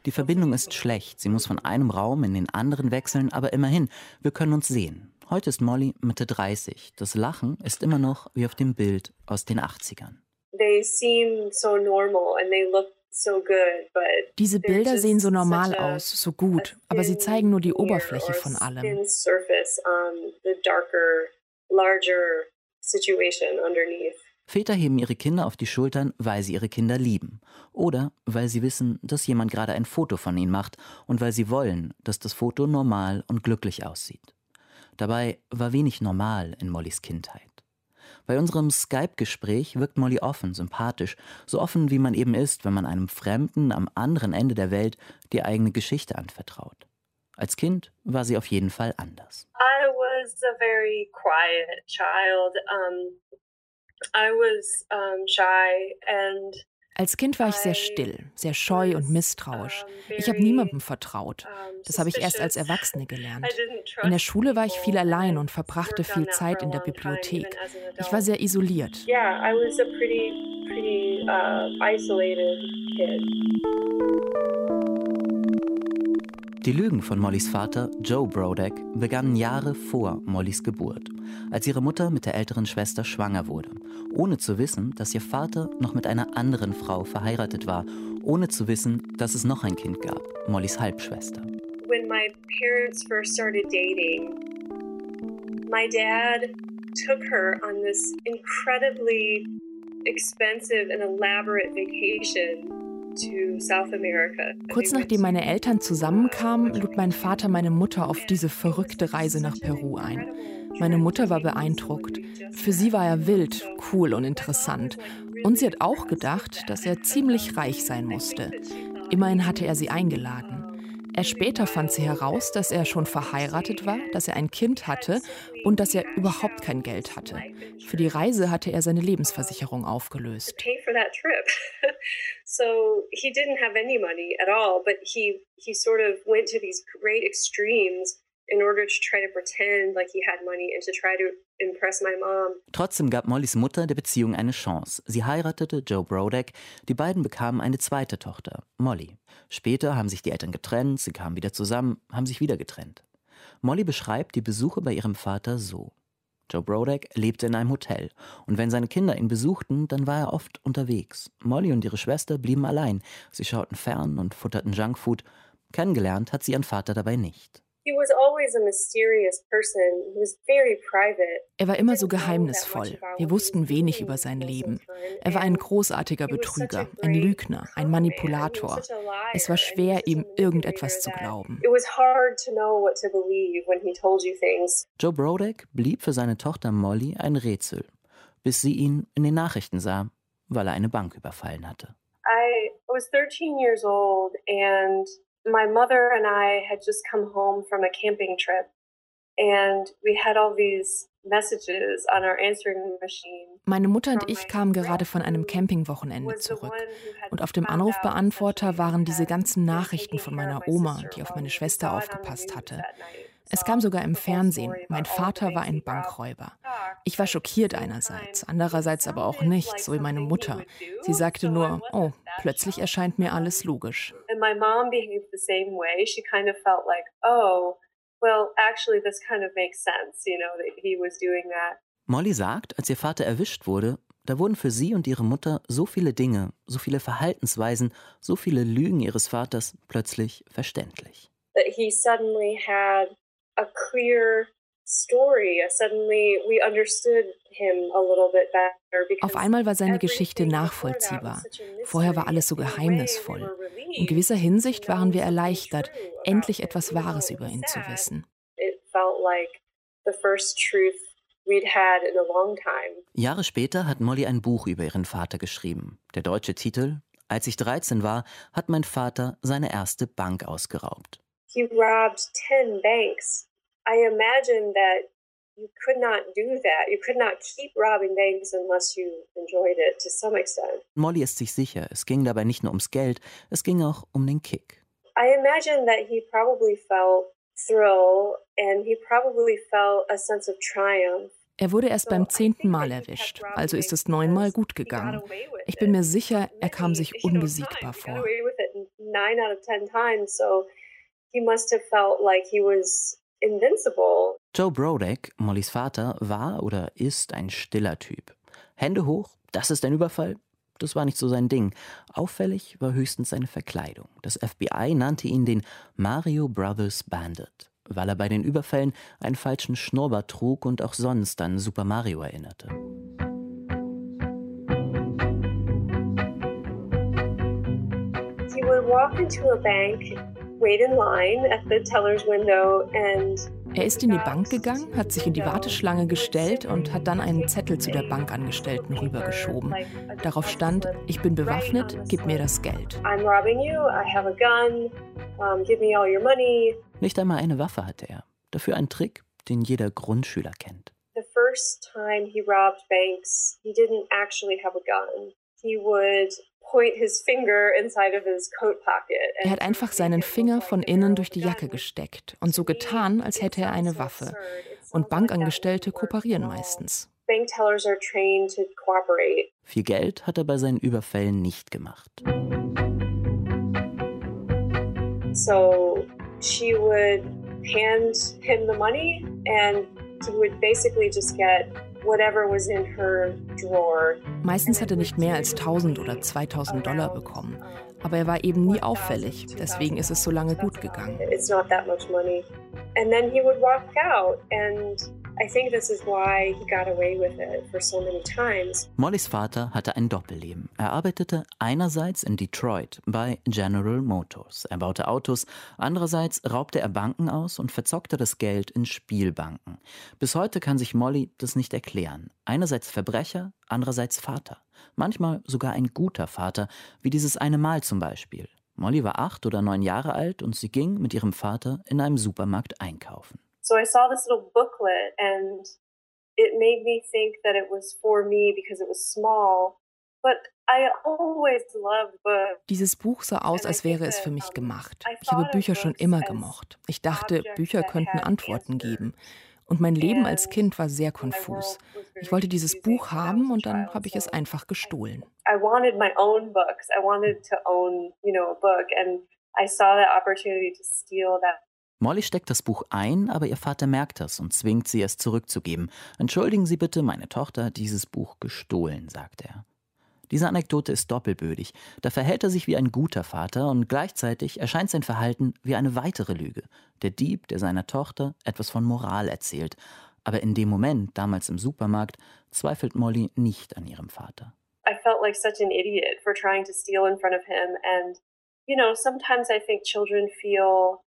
Die Verbindung ist schlecht. Sie muss von einem Raum in den anderen wechseln, aber immerhin, wir können uns sehen. Heute ist Molly Mitte 30. Das Lachen ist immer noch wie auf dem Bild aus den 80ern. Diese Bilder sehen so normal aus, so gut, aber sie zeigen nur die Oberfläche von allem. Väter heben ihre Kinder auf die Schultern, weil sie ihre Kinder lieben. Oder weil sie wissen, dass jemand gerade ein Foto von ihnen macht und weil sie wollen, dass das Foto normal und glücklich aussieht. Dabei war wenig normal in Mollys Kindheit. Bei unserem Skype-Gespräch wirkt Molly offen, sympathisch, so offen wie man eben ist, wenn man einem Fremden am anderen Ende der Welt die eigene Geschichte anvertraut. Als Kind war sie auf jeden Fall anders. I was a very quiet child. Um, I was um, shy and als Kind war ich sehr still, sehr scheu und misstrauisch. Ich habe niemandem vertraut. Das habe ich erst als Erwachsene gelernt. In der Schule war ich viel allein und verbrachte viel Zeit in der Bibliothek. Ich war sehr isoliert. Pretty, pretty uh, isolated kid. Die Lügen von Mollys Vater, Joe Brodeck, begannen Jahre vor Mollys Geburt, als ihre Mutter mit der älteren Schwester schwanger wurde, ohne zu wissen, dass ihr Vater noch mit einer anderen Frau verheiratet war, ohne zu wissen, dass es noch ein Kind gab, Mollys Halbschwester. When my parents first started dating, my dad took her on this incredibly expensive and elaborate vacation Kurz nachdem meine Eltern zusammenkamen, lud mein Vater meine Mutter auf diese verrückte Reise nach Peru ein. Meine Mutter war beeindruckt. Für sie war er wild, cool und interessant. Und sie hat auch gedacht, dass er ziemlich reich sein musste. Immerhin hatte er sie eingeladen. Erst später fand sie heraus, dass er schon verheiratet war, dass er ein Kind hatte und dass er überhaupt kein Geld hatte. Für die Reise hatte er seine Lebensversicherung aufgelöst. *laughs* so he didn't have any money at all, but he he sort of went to these great extremes in order to try to pretend like he had money and to try to impress my mom. Trotzdem gab Mollys Mutter der Beziehung eine Chance. Sie heiratete Joe Brodeck. Die beiden bekamen eine zweite Tochter, Molly. Später haben sich die Eltern getrennt, sie kamen wieder zusammen, haben sich wieder getrennt. Molly beschreibt die Besuche bei ihrem Vater so. Joe Brodeck lebte in einem Hotel und wenn seine Kinder ihn besuchten, dann war er oft unterwegs. Molly und ihre Schwester blieben allein. Sie schauten fern und futterten Junkfood. Kennengelernt hat sie ihren Vater dabei nicht. Er war immer so geheimnisvoll. Wir wussten wenig über sein Leben. Er war ein großartiger Betrüger, ein Lügner, ein Manipulator. Es war schwer, ihm irgendetwas zu glauben. Joe Brodeck blieb für seine Tochter Molly ein Rätsel, bis sie ihn in den Nachrichten sah, weil er eine Bank überfallen hatte. I was 13 years old and my mother and I had just come home from a camping trip and we had all these messages on our answering machine. Meine Mutter und ich kamen gerade von einem Campingwochenende zurück. Und auf dem Anrufbeantworter waren diese ganzen Nachrichten von meiner Oma, die auf meine Schwester aufgepasst hatte. Es kam sogar im Fernsehen. Mein Vater war ein Bankräuber. Ich war schockiert einerseits, andererseits aber auch nicht, so wie meine Mutter. Sie sagte nur, oh, plötzlich erscheint mir alles logisch. And my mom behaved the same way. She kind of felt like, oh, well, actually, this kind of makes sense, you know, that he was doing that. Molly sagt, als ihr Vater erwischt wurde, da wurden für sie und ihre Mutter so viele Dinge, so viele Verhaltensweisen, so viele Lügen ihres Vaters plötzlich verständlich. That he suddenly had a clear story. Suddenly we understood him a little bit better. Auf einmal war seine Geschichte nachvollziehbar. Vorher war alles so geheimnisvoll. In gewisser Hinsicht waren wir erleichtert, endlich etwas Wahres über ihn zu wissen. Jahre später hat Molly ein Buch über ihren Vater geschrieben. Der deutsche Titel Als ich 13 war, hat mein Vater seine erste Bank ausgeraubt. He robbed 10 banks. I imagine that you could not do that. You could not keep robbing banks unless you enjoyed it to some extent. Molly ist sich sicher, es ging dabei nicht nur ums Geld, es ging auch um den Kick. I imagine that he probably felt thrill and he probably felt a sense of triumph. Er wurde erst beim zehnten Mal erwischt, also ist es neunmal gut gegangen. Ich bin mir sicher, er kam sich unbesiegbar vor. Joe Brodeck, Mollys Vater, war oder ist ein stiller Typ. Hände hoch, das ist ein Überfall. Das war nicht so sein Ding. Auffällig war höchstens seine Verkleidung. Das FBI nannte ihn den Mario Brothers Bandit, weil er bei den Überfällen einen falschen Schnurrbart trug und auch sonst an Super Mario erinnerte. He would walk into a bank, wait in line at the teller's window and er ist in die Bank gegangen, hat sich in die Warteschlange gestellt und hat dann einen Zettel zu der Bankangestellten rübergeschoben. Darauf stand, ich bin bewaffnet, gib mir das Geld. Nicht einmal eine Waffe hatte er. Dafür ein Trick, den jeder Grundschüler kennt. The first time he robbed banks, he didn't actually have a gun. He would er hat einfach seinen Finger von innen durch die Jacke gesteckt und so getan, als hätte er eine Waffe. Und Bankangestellte kooperieren meistens. Viel Geld hat er bei seinen Überfällen nicht gemacht. So she would hand him the money and he would basically just get Meistens hat er nicht mehr als 1000 oder 2000 Dollar bekommen. Aber er war eben nie auffällig. Deswegen ist es so lange gut gegangen. It's not that much money. And then he would walk out and I think this is why he got away with it for so many times. Mollys Vater hatte ein Doppelleben. Er arbeitete einerseits in Detroit bei General Motors. Er baute Autos, andererseits raubte er Banken aus und verzockte das Geld in Spielbanken. Bis heute kann sich Molly das nicht erklären. Einerseits Verbrecher, andererseits Vater. Manchmal sogar ein guter Vater, wie dieses eine Mal zum Beispiel. Molly war acht oder neun Jahre alt und sie ging mit ihrem Vater in einem Supermarkt einkaufen. So I saw this little booklet and it made me think that it was for me because it was small. But I always loved books. Dieses Buch sah aus, als wäre es für mich gemacht. Ich habe Bücher schon immer gemocht. Ich dachte, Bücher könnten Antworten geben. Und mein Leben als Kind war sehr konfus. Ich wollte dieses Buch haben und dann habe ich es einfach gestohlen. I wanted my own books. I wanted to own, you know, a book and I saw the opportunity to steal that Molly steckt das Buch ein, aber ihr Vater merkt das und zwingt sie, es zurückzugeben. Entschuldigen Sie bitte, meine Tochter hat dieses Buch gestohlen, sagt er. Diese Anekdote ist doppelbödig. Da verhält er sich wie ein guter Vater und gleichzeitig erscheint sein Verhalten wie eine weitere Lüge. Der Dieb, der seiner Tochter etwas von Moral erzählt. Aber in dem Moment, damals im Supermarkt, zweifelt Molly nicht an ihrem Vater. I felt like such an idiot for trying to steal in front of him and you know, sometimes I think children feel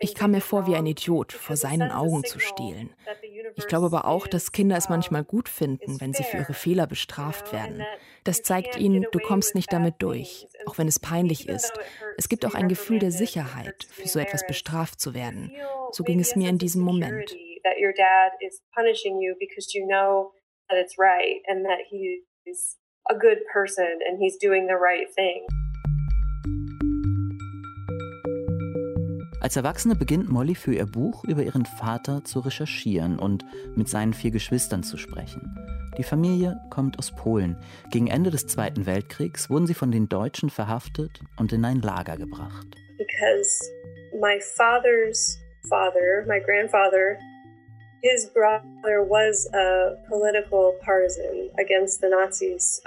ich kam mir vor wie ein Idiot, vor seinen Augen zu stehlen. Ich glaube aber auch, dass Kinder es manchmal gut finden, wenn sie für ihre Fehler bestraft werden. Das zeigt ihnen, du kommst nicht damit durch, auch wenn es *laughs* peinlich ist. Es gibt auch ein Gefühl der Sicherheit, für so etwas bestraft zu werden. So ging es mir in diesem Moment. A good person and he's doing the right thing. Als Erwachsene beginnt Molly für ihr Buch über ihren Vater zu recherchieren und mit seinen vier Geschwistern zu sprechen. Die Familie kommt aus Polen. Gegen Ende des Zweiten Weltkriegs wurden sie von den Deutschen verhaftet und in ein Lager gebracht. Because my father's father, my grandfather,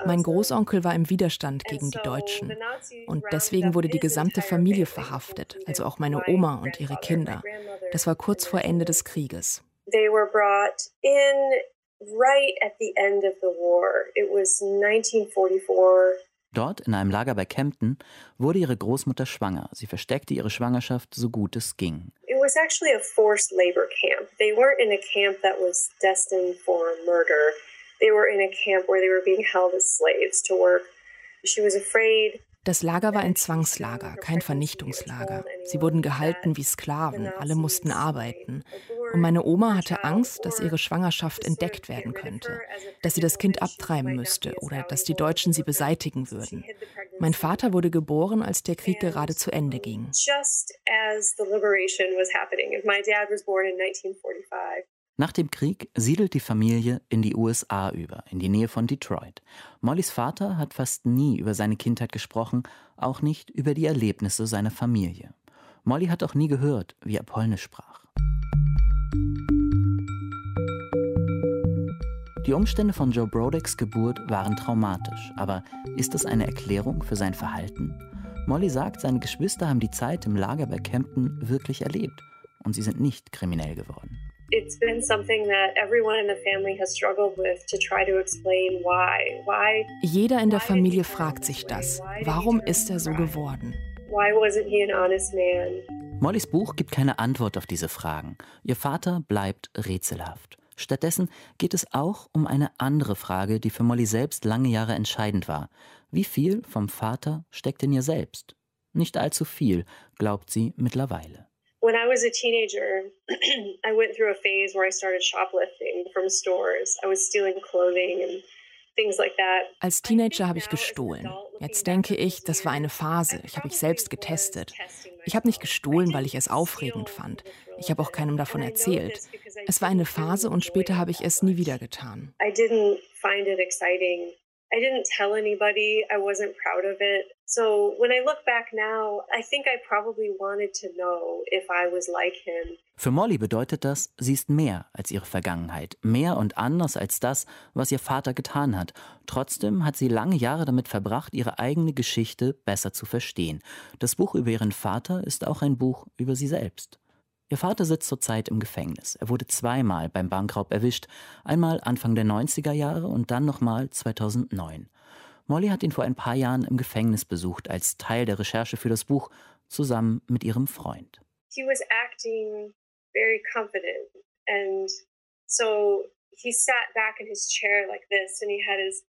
mein Großonkel war im Widerstand gegen die Deutschen und deswegen wurde die gesamte Familie verhaftet, also auch meine Oma und ihre Kinder. Das war kurz vor Ende des Krieges. They were brought in right at the end of the war. It was 1944. Dort, in einem Lager bei Kempten, wurde ihre Großmutter schwanger. Sie versteckte ihre Schwangerschaft so gut es ging. Was actually a forced labor camp. They weren't in a camp that was destined for murder. They were in a camp where they were being held as slaves to work. She was afraid das Lager war ein Zwangslager, kein Vernichtungslager. Sie wurden gehalten wie Sklaven, alle mussten arbeiten. Und meine Oma hatte Angst, dass ihre Schwangerschaft entdeckt werden könnte, dass sie das Kind abtreiben müsste oder dass die Deutschen sie beseitigen würden. Mein Vater wurde geboren, als der Krieg gerade zu Ende ging. Nach dem Krieg siedelt die Familie in die USA über, in die Nähe von Detroit. Mollys Vater hat fast nie über seine Kindheit gesprochen, auch nicht über die Erlebnisse seiner Familie. Molly hat auch nie gehört, wie er Polnisch sprach. Die Umstände von Joe Brodecks Geburt waren traumatisch, aber ist das eine Erklärung für sein Verhalten? Molly sagt, seine Geschwister haben die Zeit im Lager bei Kempten wirklich erlebt und sie sind nicht kriminell geworden it's been something that everyone in the family has struggled with to try to explain why. Why? Jeder in der Familie fragt sich das. Warum ist er so geworden? Why wasn't he an honest man? Mollys Buch gibt keine Antwort auf diese Fragen. Ihr Vater bleibt rätselhaft. Stattdessen geht es auch um eine andere Frage, die für Molly selbst lange Jahre entscheidend war. Wie viel vom Vater steckt in ihr selbst? Nicht allzu viel, glaubt sie mittlerweile. When I was a teenager, *clears throat* I went through a phase where I started shoplifting from stores. I was stealing clothing and things like that. Als Teenager habe ich gestohlen. Jetzt denke ich, das war eine Phase. Ich habe mich selbst getestet. Ich habe nicht gestohlen, weil ich es aufregend fand. Ich habe auch keinem davon erzählt. Es war eine Phase und später habe ich es nie wieder getan. I didn't find it exciting I didn't tell anybody. I wasn't proud of it. So when I look back now, I think I probably wanted to know if I was like him. Für Molly bedeutet das, sie ist mehr als ihre Vergangenheit, mehr und anders als das, was ihr Vater getan hat. Trotzdem hat sie lange Jahre damit verbracht, ihre eigene Geschichte besser zu verstehen. Das Buch über ihren Vater ist auch ein Buch über sie selbst. Ihr Vater sitzt zurzeit im Gefängnis. Er wurde zweimal beim Bankraub erwischt, einmal Anfang der 90er Jahre und dann nochmal 2009. Molly hat ihn vor ein paar Jahren im Gefängnis besucht, als Teil der Recherche für das Buch, zusammen mit ihrem Freund. He was acting very confident and so he sat back in his chair like this and he had his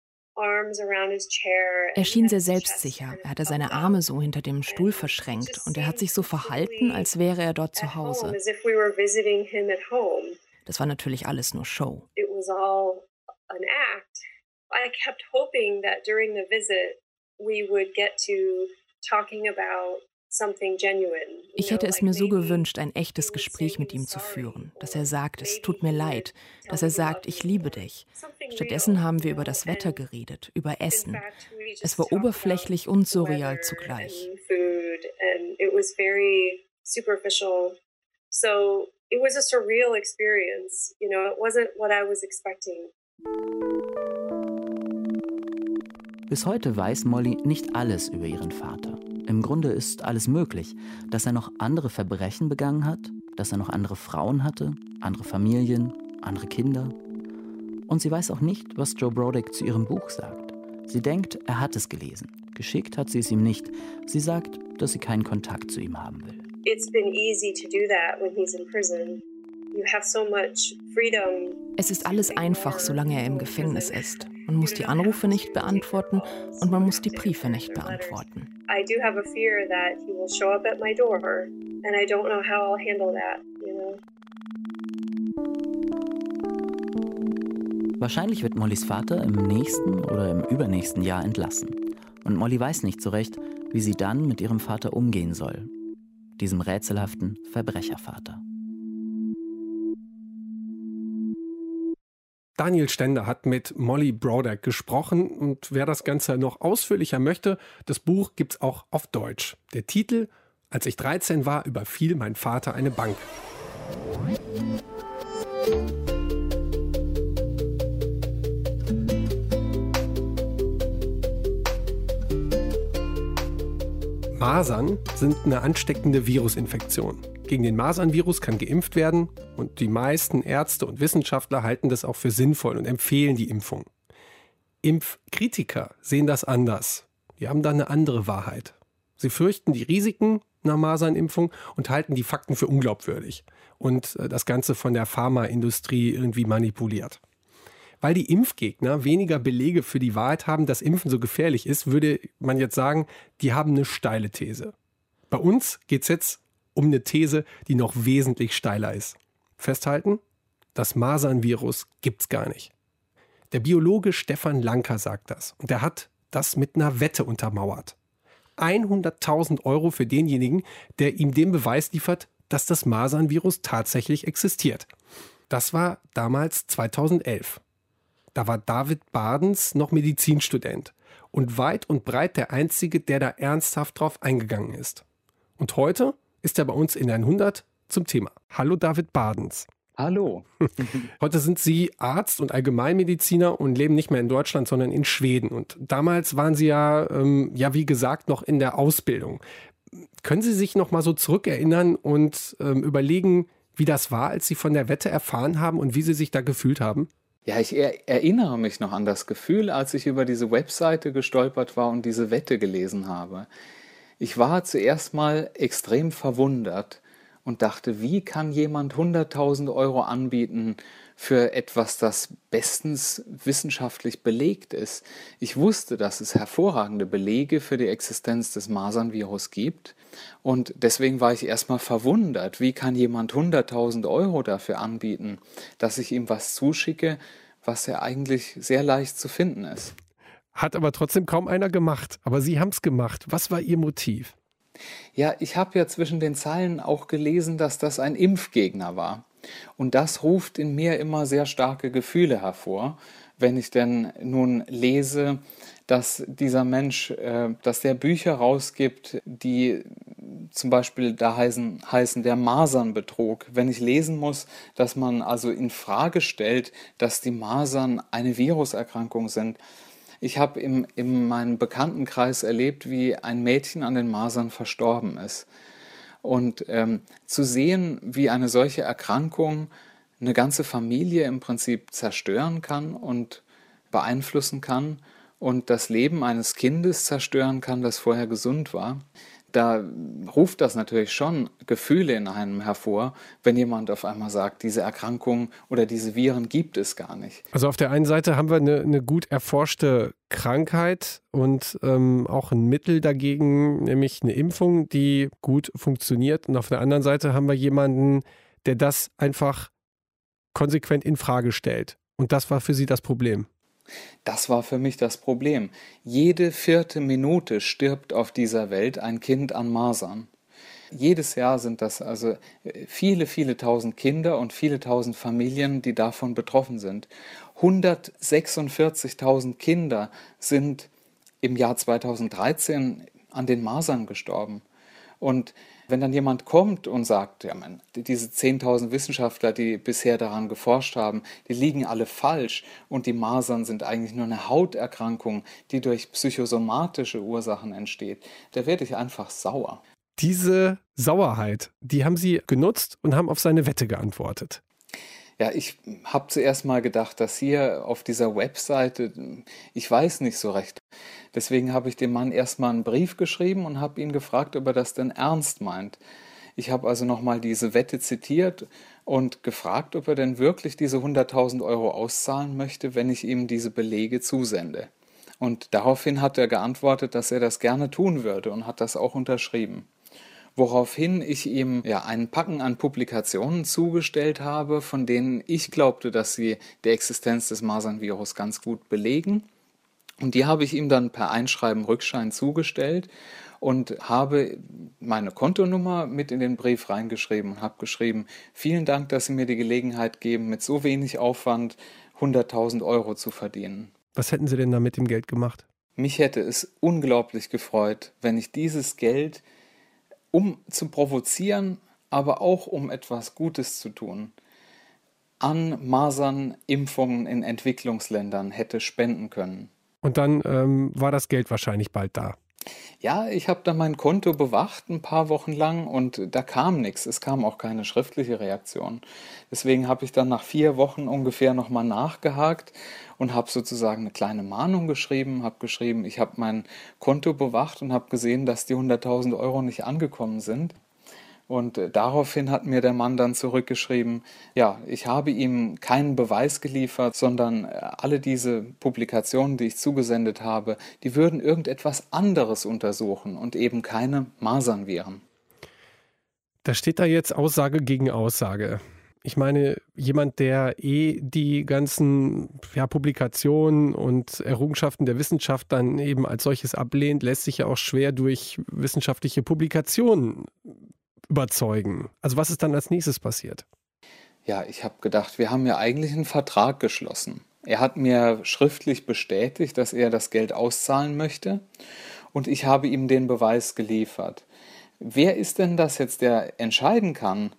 er schien sehr selbstsicher. Er hatte seine Arme so hinter dem Stuhl verschränkt und er hat sich so verhalten, als wäre er dort zu Hause. Das war natürlich alles nur Show. Ich hätte es mir so gewünscht, ein echtes Gespräch mit ihm zu führen, dass er sagt, es tut mir leid, dass er sagt, ich liebe dich. Stattdessen haben wir über das Wetter geredet, über Essen. Es war oberflächlich und surreal zugleich. So it was a surreal experience. You know, it wasn't what I was expecting. Bis heute weiß Molly nicht alles über ihren Vater. Im Grunde ist alles möglich, dass er noch andere Verbrechen begangen hat, dass er noch andere Frauen hatte, andere Familien, andere Kinder. Und sie weiß auch nicht, was Joe Brodick zu ihrem Buch sagt. Sie denkt, er hat es gelesen. Geschickt hat sie es ihm nicht. Sie sagt, dass sie keinen Kontakt zu ihm haben will. It's been easy to do that when he's in prison. Es ist alles einfach, solange er im Gefängnis ist. Man muss die Anrufe nicht beantworten und man muss die Briefe nicht beantworten. I do have a fear that he will show up at my door and I don't know how I'll handle that, you know. Wahrscheinlich wird Mollys Vater im nächsten oder im übernächsten Jahr entlassen. Und Molly weiß nicht so recht, wie sie dann mit ihrem Vater umgehen soll. Diesem rätselhaften Verbrechervater. Daniel Stender hat mit Molly Brodeck gesprochen und wer das Ganze noch ausführlicher möchte, das Buch gibt es auch auf Deutsch. Der Titel Als ich 13 war, überfiel mein Vater eine Bank. Masern sind eine ansteckende Virusinfektion. Gegen den Masernvirus kann geimpft werden und die meisten Ärzte und Wissenschaftler halten das auch für sinnvoll und empfehlen die Impfung. Impfkritiker sehen das anders. Die haben da eine andere Wahrheit. Sie fürchten die Risiken einer Masernimpfung und halten die Fakten für unglaubwürdig und äh, das Ganze von der Pharmaindustrie irgendwie manipuliert. Weil die Impfgegner weniger Belege für die Wahrheit haben, dass Impfen so gefährlich ist, würde man jetzt sagen, die haben eine steile These. Bei uns geht es jetzt um eine These, die noch wesentlich steiler ist. Festhalten, das Masernvirus gibt's gar nicht. Der Biologe Stefan Lanker sagt das und er hat das mit einer Wette untermauert. 100.000 Euro für denjenigen, der ihm den Beweis liefert, dass das Masernvirus tatsächlich existiert. Das war damals 2011. Da war David Badens noch Medizinstudent und weit und breit der Einzige, der da ernsthaft drauf eingegangen ist. Und heute ist er bei uns in 100 zum Thema. Hallo David Badens. Hallo. *laughs* Heute sind Sie Arzt und Allgemeinmediziner und leben nicht mehr in Deutschland, sondern in Schweden. Und damals waren Sie ja, ähm, ja wie gesagt, noch in der Ausbildung. Können Sie sich noch mal so zurückerinnern und ähm, überlegen, wie das war, als Sie von der Wette erfahren haben und wie Sie sich da gefühlt haben? Ja, ich er erinnere mich noch an das Gefühl, als ich über diese Webseite gestolpert war und diese Wette gelesen habe. Ich war zuerst mal extrem verwundert und dachte, wie kann jemand 100.000 Euro anbieten für etwas, das bestens wissenschaftlich belegt ist. Ich wusste, dass es hervorragende Belege für die Existenz des Masernvirus gibt und deswegen war ich erstmal verwundert, wie kann jemand 100.000 Euro dafür anbieten, dass ich ihm was zuschicke, was ja eigentlich sehr leicht zu finden ist. Hat aber trotzdem kaum einer gemacht. Aber Sie haben es gemacht. Was war Ihr Motiv? Ja, ich habe ja zwischen den Zeilen auch gelesen, dass das ein Impfgegner war. Und das ruft in mir immer sehr starke Gefühle hervor, wenn ich denn nun lese, dass dieser Mensch, äh, dass der Bücher rausgibt, die zum Beispiel da heißen, heißen der Masernbetrug. Wenn ich lesen muss, dass man also in Frage stellt, dass die Masern eine Viruserkrankung sind. Ich habe in meinem Bekanntenkreis erlebt, wie ein Mädchen an den Masern verstorben ist. Und ähm, zu sehen, wie eine solche Erkrankung eine ganze Familie im Prinzip zerstören kann und beeinflussen kann und das Leben eines Kindes zerstören kann, das vorher gesund war, da ruft das natürlich schon Gefühle in einem hervor, wenn jemand auf einmal sagt, diese Erkrankung oder diese Viren gibt es gar nicht. Also auf der einen Seite haben wir eine, eine gut erforschte Krankheit und ähm, auch ein Mittel dagegen, nämlich eine Impfung, die gut funktioniert. Und auf der anderen Seite haben wir jemanden, der das einfach konsequent in Frage stellt. Und das war für Sie das Problem. Das war für mich das Problem. Jede vierte Minute stirbt auf dieser Welt ein Kind an Masern. Jedes Jahr sind das also äh, viele, viele tausend Kinder und viele tausend Familien, die davon betroffen sind. 146.000 Kinder sind im Jahr 2013 an den Masern gestorben. Und wenn dann jemand kommt und sagt, ja, man, diese 10.000 Wissenschaftler, die bisher daran geforscht haben, die liegen alle falsch und die Masern sind eigentlich nur eine Hauterkrankung, die durch psychosomatische Ursachen entsteht, da werde ich einfach sauer. Diese Sauerheit, die haben Sie genutzt und haben auf seine Wette geantwortet. Ja, ich habe zuerst mal gedacht, dass hier auf dieser Webseite, ich weiß nicht so recht. Deswegen habe ich dem Mann erstmal einen Brief geschrieben und habe ihn gefragt, ob er das denn ernst meint. Ich habe also nochmal diese Wette zitiert und gefragt, ob er denn wirklich diese 100.000 Euro auszahlen möchte, wenn ich ihm diese Belege zusende. Und daraufhin hat er geantwortet, dass er das gerne tun würde und hat das auch unterschrieben woraufhin ich ihm ja einen Packen an Publikationen zugestellt habe, von denen ich glaubte, dass sie die Existenz des Masernvirus ganz gut belegen. Und die habe ich ihm dann per Einschreiben Rückschein zugestellt und habe meine Kontonummer mit in den Brief reingeschrieben und habe geschrieben, vielen Dank, dass Sie mir die Gelegenheit geben, mit so wenig Aufwand 100.000 Euro zu verdienen. Was hätten Sie denn da mit dem Geld gemacht? Mich hätte es unglaublich gefreut, wenn ich dieses Geld, um zu provozieren, aber auch um etwas Gutes zu tun, an Masernimpfungen in Entwicklungsländern hätte spenden können. Und dann ähm, war das Geld wahrscheinlich bald da. Ja, ich habe da mein Konto bewacht ein paar Wochen lang und da kam nichts. Es kam auch keine schriftliche Reaktion. Deswegen habe ich dann nach vier Wochen ungefähr nochmal nachgehakt und habe sozusagen eine kleine Mahnung geschrieben, habe geschrieben, ich habe mein Konto bewacht und habe gesehen, dass die 100.000 Euro nicht angekommen sind. Und äh, daraufhin hat mir der Mann dann zurückgeschrieben, ja, ich habe ihm keinen Beweis geliefert, sondern äh, alle diese Publikationen, die ich zugesendet habe, die würden irgendetwas anderes untersuchen und eben keine Masernviren. Da steht da jetzt Aussage gegen Aussage. Ich meine, jemand, der eh die ganzen ja, Publikationen und Errungenschaften der Wissenschaft dann eben als solches ablehnt, lässt sich ja auch schwer durch wissenschaftliche Publikationen überzeugen. Also was ist dann als nächstes passiert? Ja, ich habe gedacht, wir haben ja eigentlich einen Vertrag geschlossen. Er hat mir schriftlich bestätigt, dass er das Geld auszahlen möchte und ich habe ihm den Beweis geliefert. Wer ist denn das jetzt, der entscheiden kann,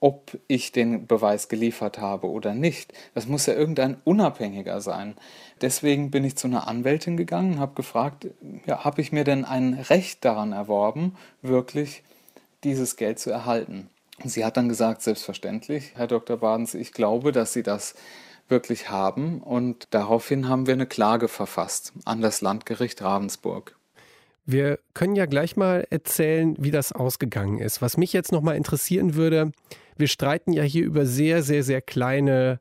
ob ich den Beweis geliefert habe oder nicht? Das muss ja irgendein Unabhängiger sein. Deswegen bin ich zu einer Anwältin gegangen, habe gefragt, ja, habe ich mir denn ein Recht daran erworben, wirklich dieses Geld zu erhalten. Und sie hat dann gesagt, selbstverständlich, Herr Dr. Badens, ich glaube, dass Sie das wirklich haben. Und daraufhin haben wir eine Klage verfasst an das Landgericht Ravensburg. Wir können ja gleich mal erzählen, wie das ausgegangen ist. Was mich jetzt nochmal interessieren würde, wir streiten ja hier über sehr, sehr, sehr kleine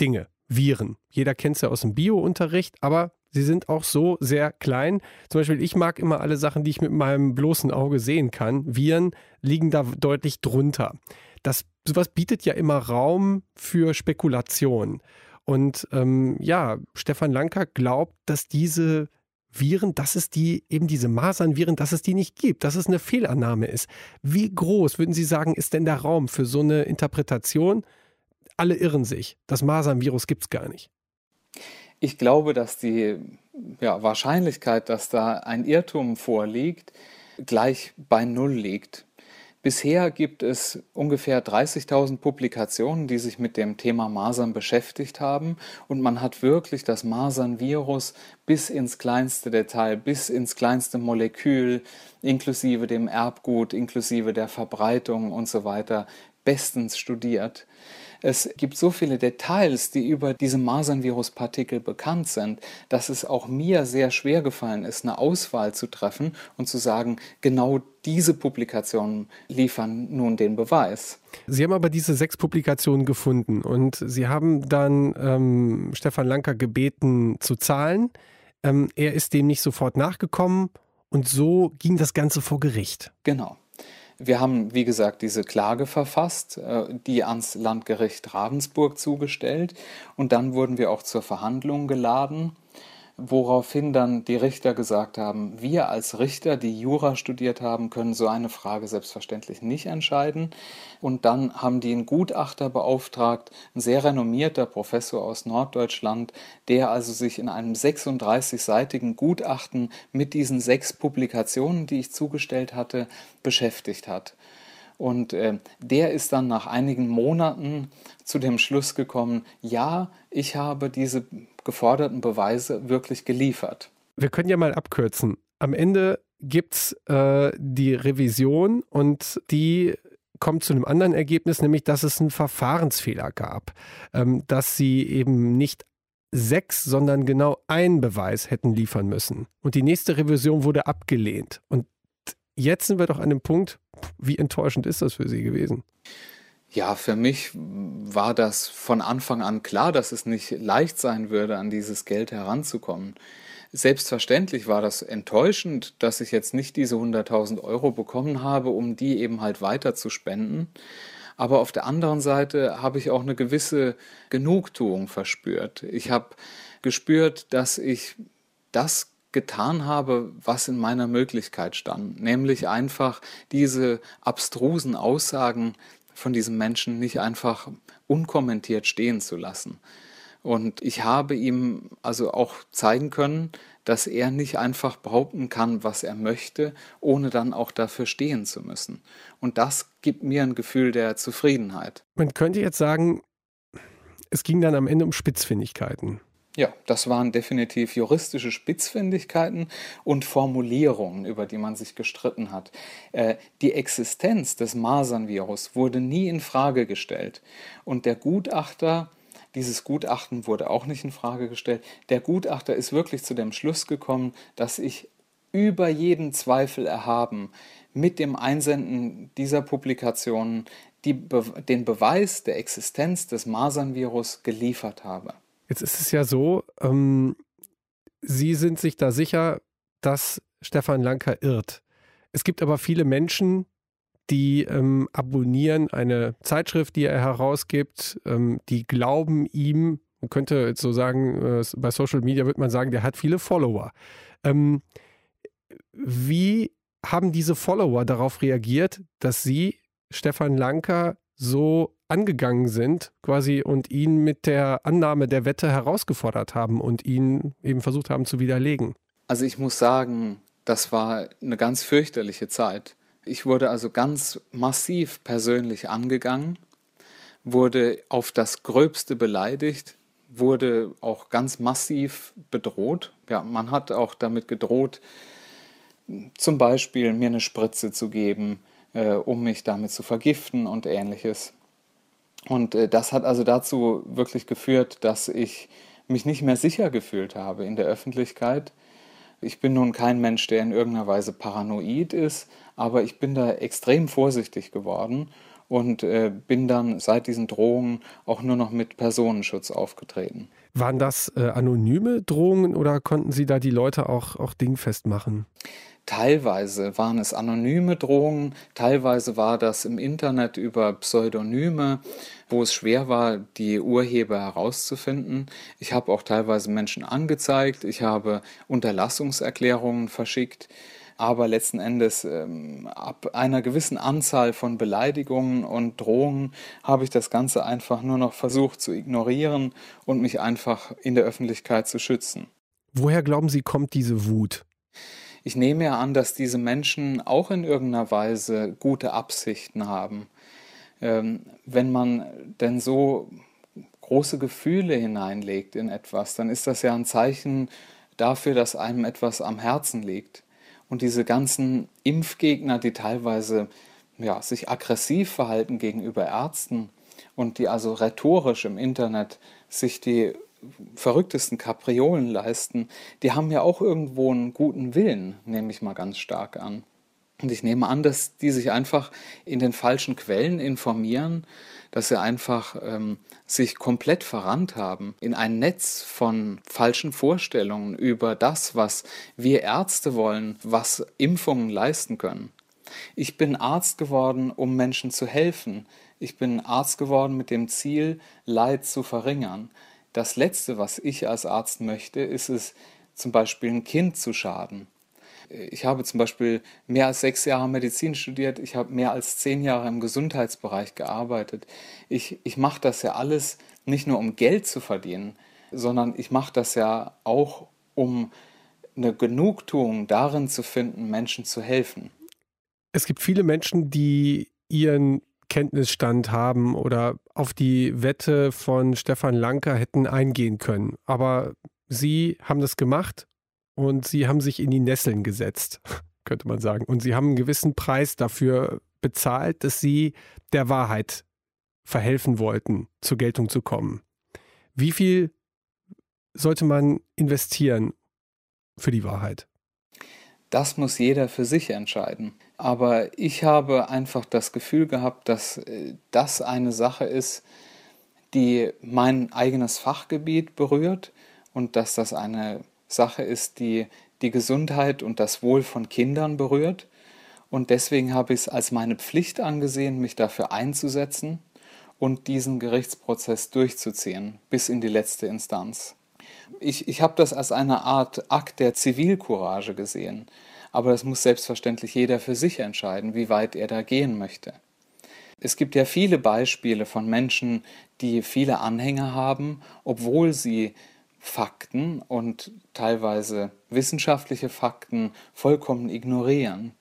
Dinge, Viren. Jeder kennt es ja aus dem Bio-Unterricht, aber sie sind auch so sehr klein. Zum Beispiel, ich mag immer alle Sachen, die ich mit meinem bloßen Auge sehen kann. Viren liegen da deutlich drunter. Das sowas bietet ja immer Raum für Spekulation. Und ähm, ja, Stefan Lanker glaubt, dass diese Viren, dass es die, eben diese Masernviren, dass es die nicht gibt, dass es eine Fehlannahme ist. Wie groß, würden Sie sagen, ist denn der Raum für so eine Interpretation? Alle irren sich. Das Masernvirus gibt es gar nicht. Ich glaube, dass die ja, Wahrscheinlichkeit, dass da ein Irrtum vorliegt, gleich bei Null liegt. Bisher gibt es ungefähr 30.000 Publikationen, die sich mit dem Thema Masern beschäftigt haben und man hat wirklich das Masernvirus bis ins kleinste Detail, bis ins kleinste Molekül, inklusive dem Erbgut, inklusive der Verbreitung und so weiter, bestens studiert. Es gibt so viele Details, die über diese Masernviruspartikel bekannt sind, dass es auch mir sehr schwer gefallen ist, eine Auswahl zu treffen und zu sagen, genau diese Publikationen liefern nun den Beweis. Sie haben aber diese sechs Publikationen gefunden und Sie haben dann ähm, Stefan Lanker gebeten zu zahlen. Ähm, er ist dem nicht sofort nachgekommen und so ging das Ganze vor Gericht. Genau. Wir haben, wie gesagt, diese Klage verfasst, äh, die ans Landgericht Ravensburg zugestellt. Und dann wurden wir auch zur Verhandlung geladen woraufhin dann die Richter gesagt haben, wir als Richter, die Jura studiert haben, können so eine Frage selbstverständlich nicht entscheiden. Und dann haben die einen Gutachter beauftragt, ein sehr renommierter Professor aus Norddeutschland, der also sich in einem 36-seitigen Gutachten mit diesen sechs Publikationen, die ich zugestellt hatte, beschäftigt hat. Und äh, der ist dann nach einigen Monaten zu dem Schluss gekommen, ja, ich habe diese geforderten Beweise wirklich geliefert. Wir können ja mal abkürzen. Am Ende gibt es äh, die Revision und die kommt zu einem anderen Ergebnis, nämlich dass es einen Verfahrensfehler gab, ähm, dass sie eben nicht sechs, sondern genau einen Beweis hätten liefern müssen. Und die nächste Revision wurde abgelehnt. Und jetzt sind wir doch an dem Punkt, wie enttäuschend ist das für Sie gewesen? Ja, für mich war das von Anfang an klar, dass es nicht leicht sein würde, an dieses Geld heranzukommen. Selbstverständlich war das enttäuschend, dass ich jetzt nicht diese 100.000 Euro bekommen habe, um die eben halt weiter zu spenden. Aber auf der anderen Seite habe ich auch eine gewisse Genugtuung verspürt. Ich habe gespürt, dass ich das getan habe, was in meiner Möglichkeit stand, nämlich einfach diese abstrusen Aussagen von diesem Menschen nicht einfach unkommentiert stehen zu lassen. Und ich habe ihm also auch zeigen können, dass er nicht einfach behaupten kann, was er möchte, ohne dann auch dafür stehen zu müssen. Und das gibt mir ein Gefühl der Zufriedenheit. Man könnte jetzt sagen, es ging dann am Ende um Spitzfindigkeiten. Ja, das waren definitiv juristische Spitzfindigkeiten und Formulierungen, über die man sich gestritten hat. Äh, die Existenz des Masernvirus wurde nie in Frage gestellt. Und der Gutachter, dieses Gutachten wurde auch nicht in Frage gestellt. Der Gutachter ist wirklich zu dem Schluss gekommen, dass ich über jeden Zweifel erhaben mit dem Einsenden dieser Publikationen die, den Beweis der Existenz des Masernvirus geliefert habe. Jetzt ist es ja so, ähm, Sie sind sich da sicher, dass Stefan Lanker irrt. Es gibt aber viele Menschen, die ähm, abonnieren eine Zeitschrift, die er herausgibt, ähm, die glauben ihm, man könnte jetzt so sagen, äh, bei Social Media würde man sagen, der hat viele Follower. Ähm, wie haben diese Follower darauf reagiert, dass Sie, Stefan Lanker, so angegangen sind, quasi und ihn mit der Annahme der Wette herausgefordert haben und ihn eben versucht haben zu widerlegen. Also ich muss sagen, das war eine ganz fürchterliche Zeit. Ich wurde also ganz massiv persönlich angegangen, wurde auf das Gröbste beleidigt, wurde auch ganz massiv bedroht. Ja, man hat auch damit gedroht, zum Beispiel mir eine Spritze zu geben, äh, um mich damit zu vergiften und ähnliches. Und äh, das hat also dazu wirklich geführt, dass ich mich nicht mehr sicher gefühlt habe in der Öffentlichkeit. Ich bin nun kein Mensch, der in irgendeiner Weise paranoid ist, aber ich bin da extrem vorsichtig geworden und äh, bin dann seit diesen Drohungen auch nur noch mit Personenschutz aufgetreten. Waren das äh, anonyme Drohungen oder konnten Sie da die Leute auch, auch dingfest machen? Teilweise waren es anonyme Drohungen, teilweise war das im Internet über Pseudonyme, wo es schwer war, die Urheber herauszufinden. Ich habe auch teilweise Menschen angezeigt, ich habe Unterlassungserklärungen verschickt, aber letzten Endes ähm, ab einer gewissen Anzahl von Beleidigungen und Drohungen habe ich das Ganze einfach nur noch versucht zu ignorieren und mich einfach in der Öffentlichkeit zu schützen. Woher glauben Sie, kommt diese Wut? Ich nehme ja an, dass diese Menschen auch in irgendeiner Weise gute Absichten haben. Ähm, wenn man denn so große Gefühle hineinlegt in etwas, dann ist das ja ein Zeichen dafür, dass einem etwas am Herzen liegt. Und diese ganzen Impfgegner, die teilweise ja, sich aggressiv verhalten gegenüber Ärzten und die also rhetorisch im Internet sich die verrücktesten Kapriolen leisten, die haben ja auch irgendwo einen guten Willen, nehme ich mal ganz stark an. Und ich nehme an, dass die sich einfach in den falschen Quellen informieren, dass sie einfach ähm, sich komplett verrannt haben in ein Netz von falschen Vorstellungen über das, was wir Ärzte wollen, was Impfungen leisten können. Ich bin Arzt geworden, um Menschen zu helfen. Ich bin Arzt geworden mit dem Ziel, Leid zu verringern. Das Letzte, was ich als Arzt möchte, ist es, zum Beispiel ein Kind zu schaden. Ich habe zum Beispiel mehr als sechs Jahre Medizin studiert, ich habe mehr als zehn Jahre im Gesundheitsbereich gearbeitet. Ich, ich mache das ja alles nicht nur um Geld zu verdienen, sondern ich mache das ja auch, um eine Genugtuung darin zu finden, Menschen zu helfen. Es gibt viele Menschen, die ihren Kenntnisstand haben oder auf die Wette von Stefan Lanker hätten eingehen können. Aber sie haben das gemacht und sie haben sich in die Nesseln gesetzt, *laughs* könnte man sagen. Und sie haben einen gewissen Preis dafür bezahlt, dass sie der Wahrheit verhelfen wollten, zur Geltung zu kommen. Wie viel sollte man investieren für die Wahrheit? Das muss jeder für sich entscheiden. Aber ich habe einfach das Gefühl gehabt, dass äh, das eine Sache ist, die mein eigenes Fachgebiet berührt und dass das eine Sache ist, die die Gesundheit und das Wohl von Kindern berührt. Und deswegen habe ich es als meine Pflicht angesehen, mich dafür einzusetzen und diesen Gerichtsprozess durchzuziehen bis in die letzte Instanz. Ich, ich habe das als eine Art Akt der Zivilcourage gesehen. Aber das muss selbstverständlich jeder für sich entscheiden, wie weit er da gehen möchte. Es gibt ja viele Beispiele von Menschen, die viele Anhänger haben, obwohl sie Fakten und teilweise wissenschaftliche Fakten vollkommen ignorieren.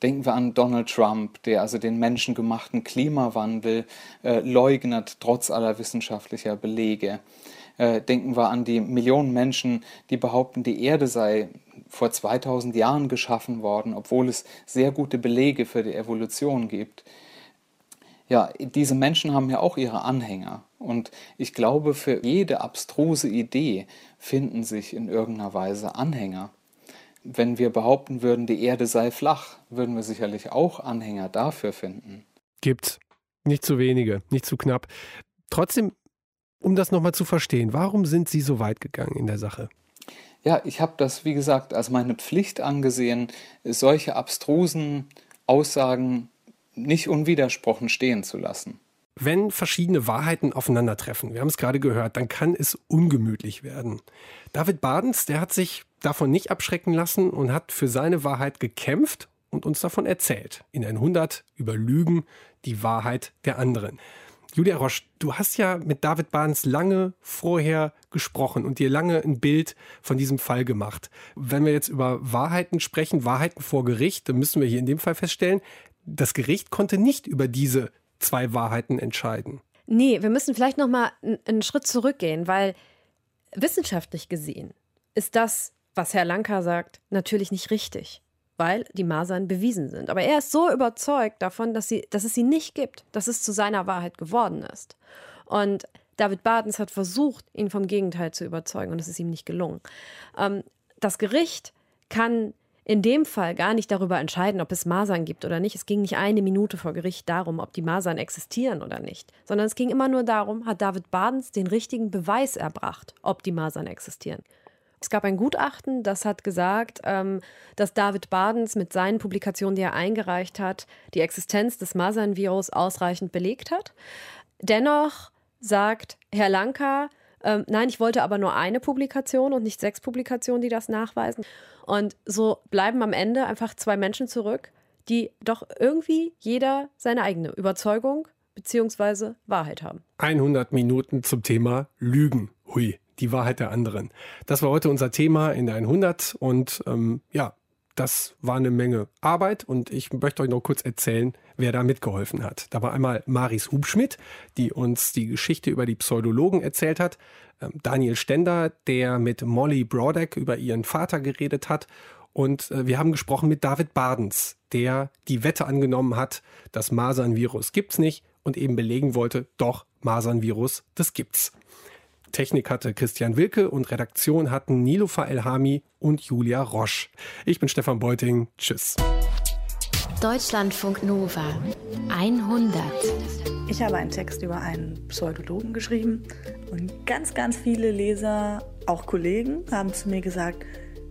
Denken wir an Donald Trump, der also den menschengemachten Klimawandel äh, leugnet, trotz aller wissenschaftlicher Belege. Äh, denken wir an die Millionen Menschen, die behaupten, die Erde sei vor 2000 Jahren geschaffen worden, obwohl es sehr gute Belege für die Evolution gibt. Ja, diese Menschen haben ja auch ihre Anhänger. Und ich glaube, für jede abstruse Idee finden sich in irgendeiner Weise Anhänger. Wenn wir behaupten würden, die Erde sei flach, würden wir sicherlich auch Anhänger dafür finden. Gibt's. Nicht zu wenige, nicht zu knapp. Trotzdem, um das nochmal zu verstehen, warum sind Sie so weit gegangen in der Sache? Ja, ich habe das, wie gesagt, als meine Pflicht angesehen, solche abstrusen Aussagen nicht unwidersprochen stehen zu lassen. Wenn verschiedene Wahrheiten aufeinandertreffen, wir haben es gerade gehört, dann kann es ungemütlich werden. David Badens, der hat sich davon nicht abschrecken lassen und hat für seine Wahrheit gekämpft und uns davon erzählt. In 100 über Lügen, die Wahrheit der anderen. Julia Roche, du hast ja mit David Barnes lange vorher gesprochen und dir lange ein Bild von diesem Fall gemacht. Wenn wir jetzt über Wahrheiten sprechen, Wahrheiten vor Gericht, dann müssen wir hier in dem Fall feststellen, das Gericht konnte nicht über diese zwei Wahrheiten entscheiden. Nee, wir müssen vielleicht noch mal einen Schritt zurückgehen, weil wissenschaftlich gesehen ist das, was Herr Lanka sagt, natürlich nicht richtig weil die Masern bewiesen sind. Aber er ist so überzeugt davon, dass, sie, dass es sie nicht gibt, dass es zu seiner Wahrheit geworden ist. Und David Badens hat versucht, ihn vom Gegenteil zu überzeugen und es ist ihm nicht gelungen. Ähm, das Gericht kann in dem Fall gar nicht darüber entscheiden, ob es Masern gibt oder nicht. Es ging nicht eine Minute vor Gericht darum, ob die Masern existieren oder nicht, sondern es ging immer nur darum, hat David Badens den richtigen Beweis erbracht, ob die Masern existieren. Es gab ein Gutachten, das hat gesagt, ähm, dass David Badens mit seinen Publikationen, die er eingereicht hat, die Existenz des Masern-Virus ausreichend belegt hat. Dennoch sagt Herr Lanka, ähm, nein, ich wollte aber nur eine Publikation und nicht sechs Publikationen, die das nachweisen. Und so bleiben am Ende einfach zwei Menschen zurück, die doch irgendwie jeder seine eigene Überzeugung bzw. Wahrheit haben. 100 Minuten zum Thema Lügen. Hui die Wahrheit der anderen. Das war heute unser Thema in der 100 und ähm, ja, das war eine Menge Arbeit und ich möchte euch noch kurz erzählen, wer da mitgeholfen hat. Da war einmal Maris Hubschmidt, die uns die Geschichte über die Pseudologen erzählt hat, ähm, Daniel Stender, der mit Molly Brodeck über ihren Vater geredet hat und äh, wir haben gesprochen mit David Badens, der die Wette angenommen hat, das Masernvirus gibt's nicht und eben belegen wollte, doch Masernvirus, das gibt's. Technik hatte Christian Wilke und Redaktion hatten Nilofa Elhami und Julia Roche. Ich bin Stefan Beuting. Tschüss. Deutschlandfunk Nova 100. Ich habe einen Text über einen Pseudologen geschrieben und ganz, ganz viele Leser, auch Kollegen, haben zu mir gesagt,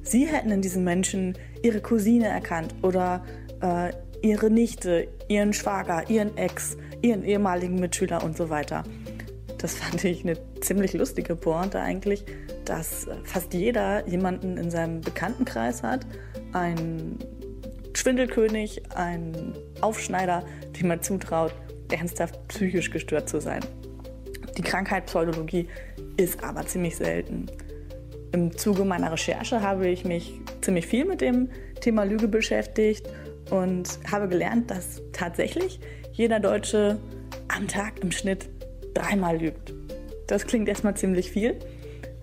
sie hätten in diesem Menschen ihre Cousine erkannt oder äh, ihre Nichte, ihren Schwager, ihren Ex, ihren ehemaligen Mitschüler und so weiter. Das fand ich eine ziemlich lustige Pointe eigentlich, dass fast jeder jemanden in seinem Bekanntenkreis hat, ein Schwindelkönig, ein Aufschneider, dem man zutraut, ernsthaft psychisch gestört zu sein. Die Krankheit Pseudologie ist aber ziemlich selten. Im Zuge meiner Recherche habe ich mich ziemlich viel mit dem Thema Lüge beschäftigt und habe gelernt, dass tatsächlich jeder Deutsche am Tag im Schnitt dreimal lügt. Das klingt erstmal ziemlich viel,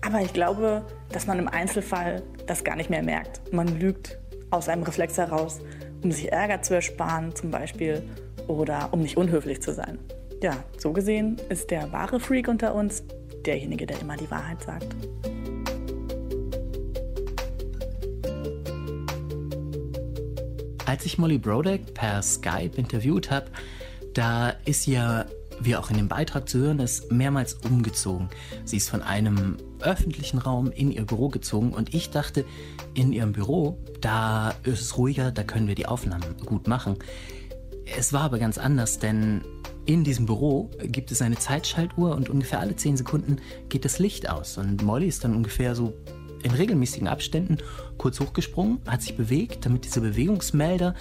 aber ich glaube, dass man im Einzelfall das gar nicht mehr merkt. Man lügt aus einem Reflex heraus, um sich Ärger zu ersparen zum Beispiel oder um nicht unhöflich zu sein. Ja, so gesehen ist der wahre Freak unter uns derjenige, der immer die Wahrheit sagt. Als ich Molly Brodeck per Skype interviewt habe, da ist ja wie auch in dem Beitrag zu hören ist, mehrmals umgezogen. Sie ist von einem öffentlichen Raum in ihr Büro gezogen und ich dachte, in ihrem Büro, da ist es ruhiger, da können wir die Aufnahmen gut machen. Es war aber ganz anders, denn in diesem Büro gibt es eine Zeitschaltuhr und ungefähr alle zehn Sekunden geht das Licht aus. Und Molly ist dann ungefähr so in regelmäßigen Abständen kurz hochgesprungen, hat sich bewegt, damit dieser Bewegungsmelder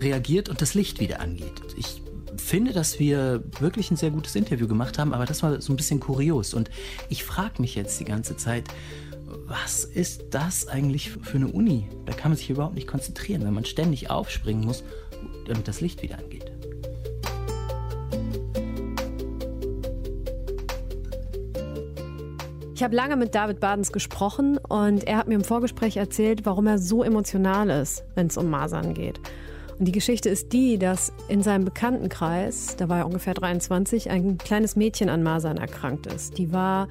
reagiert und das Licht wieder angeht. Ich finde, dass wir wirklich ein sehr gutes Interview gemacht haben, aber das war so ein bisschen kurios. Und ich frage mich jetzt die ganze Zeit, was ist das eigentlich für eine Uni? Da kann man sich überhaupt nicht konzentrieren, wenn man ständig aufspringen muss, damit das Licht wieder angeht. Ich habe lange mit David Badens gesprochen und er hat mir im Vorgespräch erzählt, warum er so emotional ist, wenn es um Masern geht. Und die Geschichte ist die, dass in seinem Bekanntenkreis, da war er ungefähr 23, ein kleines Mädchen an Masern erkrankt ist. Die war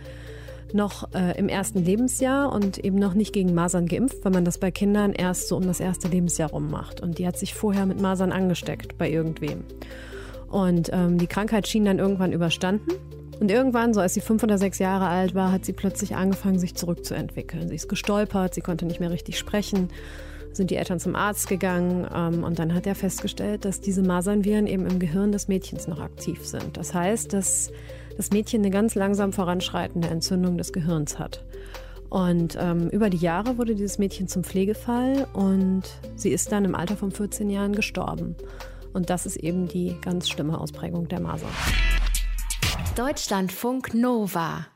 noch äh, im ersten Lebensjahr und eben noch nicht gegen Masern geimpft, weil man das bei Kindern erst so um das erste Lebensjahr rum macht. Und die hat sich vorher mit Masern angesteckt bei irgendwem. Und ähm, die Krankheit schien dann irgendwann überstanden. Und irgendwann, so als sie fünf oder sechs Jahre alt war, hat sie plötzlich angefangen, sich zurückzuentwickeln. Sie ist gestolpert, sie konnte nicht mehr richtig sprechen sind die Eltern zum Arzt gegangen ähm, und dann hat er festgestellt, dass diese Masernviren eben im Gehirn des Mädchens noch aktiv sind. Das heißt, dass das Mädchen eine ganz langsam voranschreitende Entzündung des Gehirns hat. Und ähm, über die Jahre wurde dieses Mädchen zum Pflegefall und sie ist dann im Alter von 14 Jahren gestorben. Und das ist eben die ganz schlimme Ausprägung der Masern. Deutschlandfunk Nova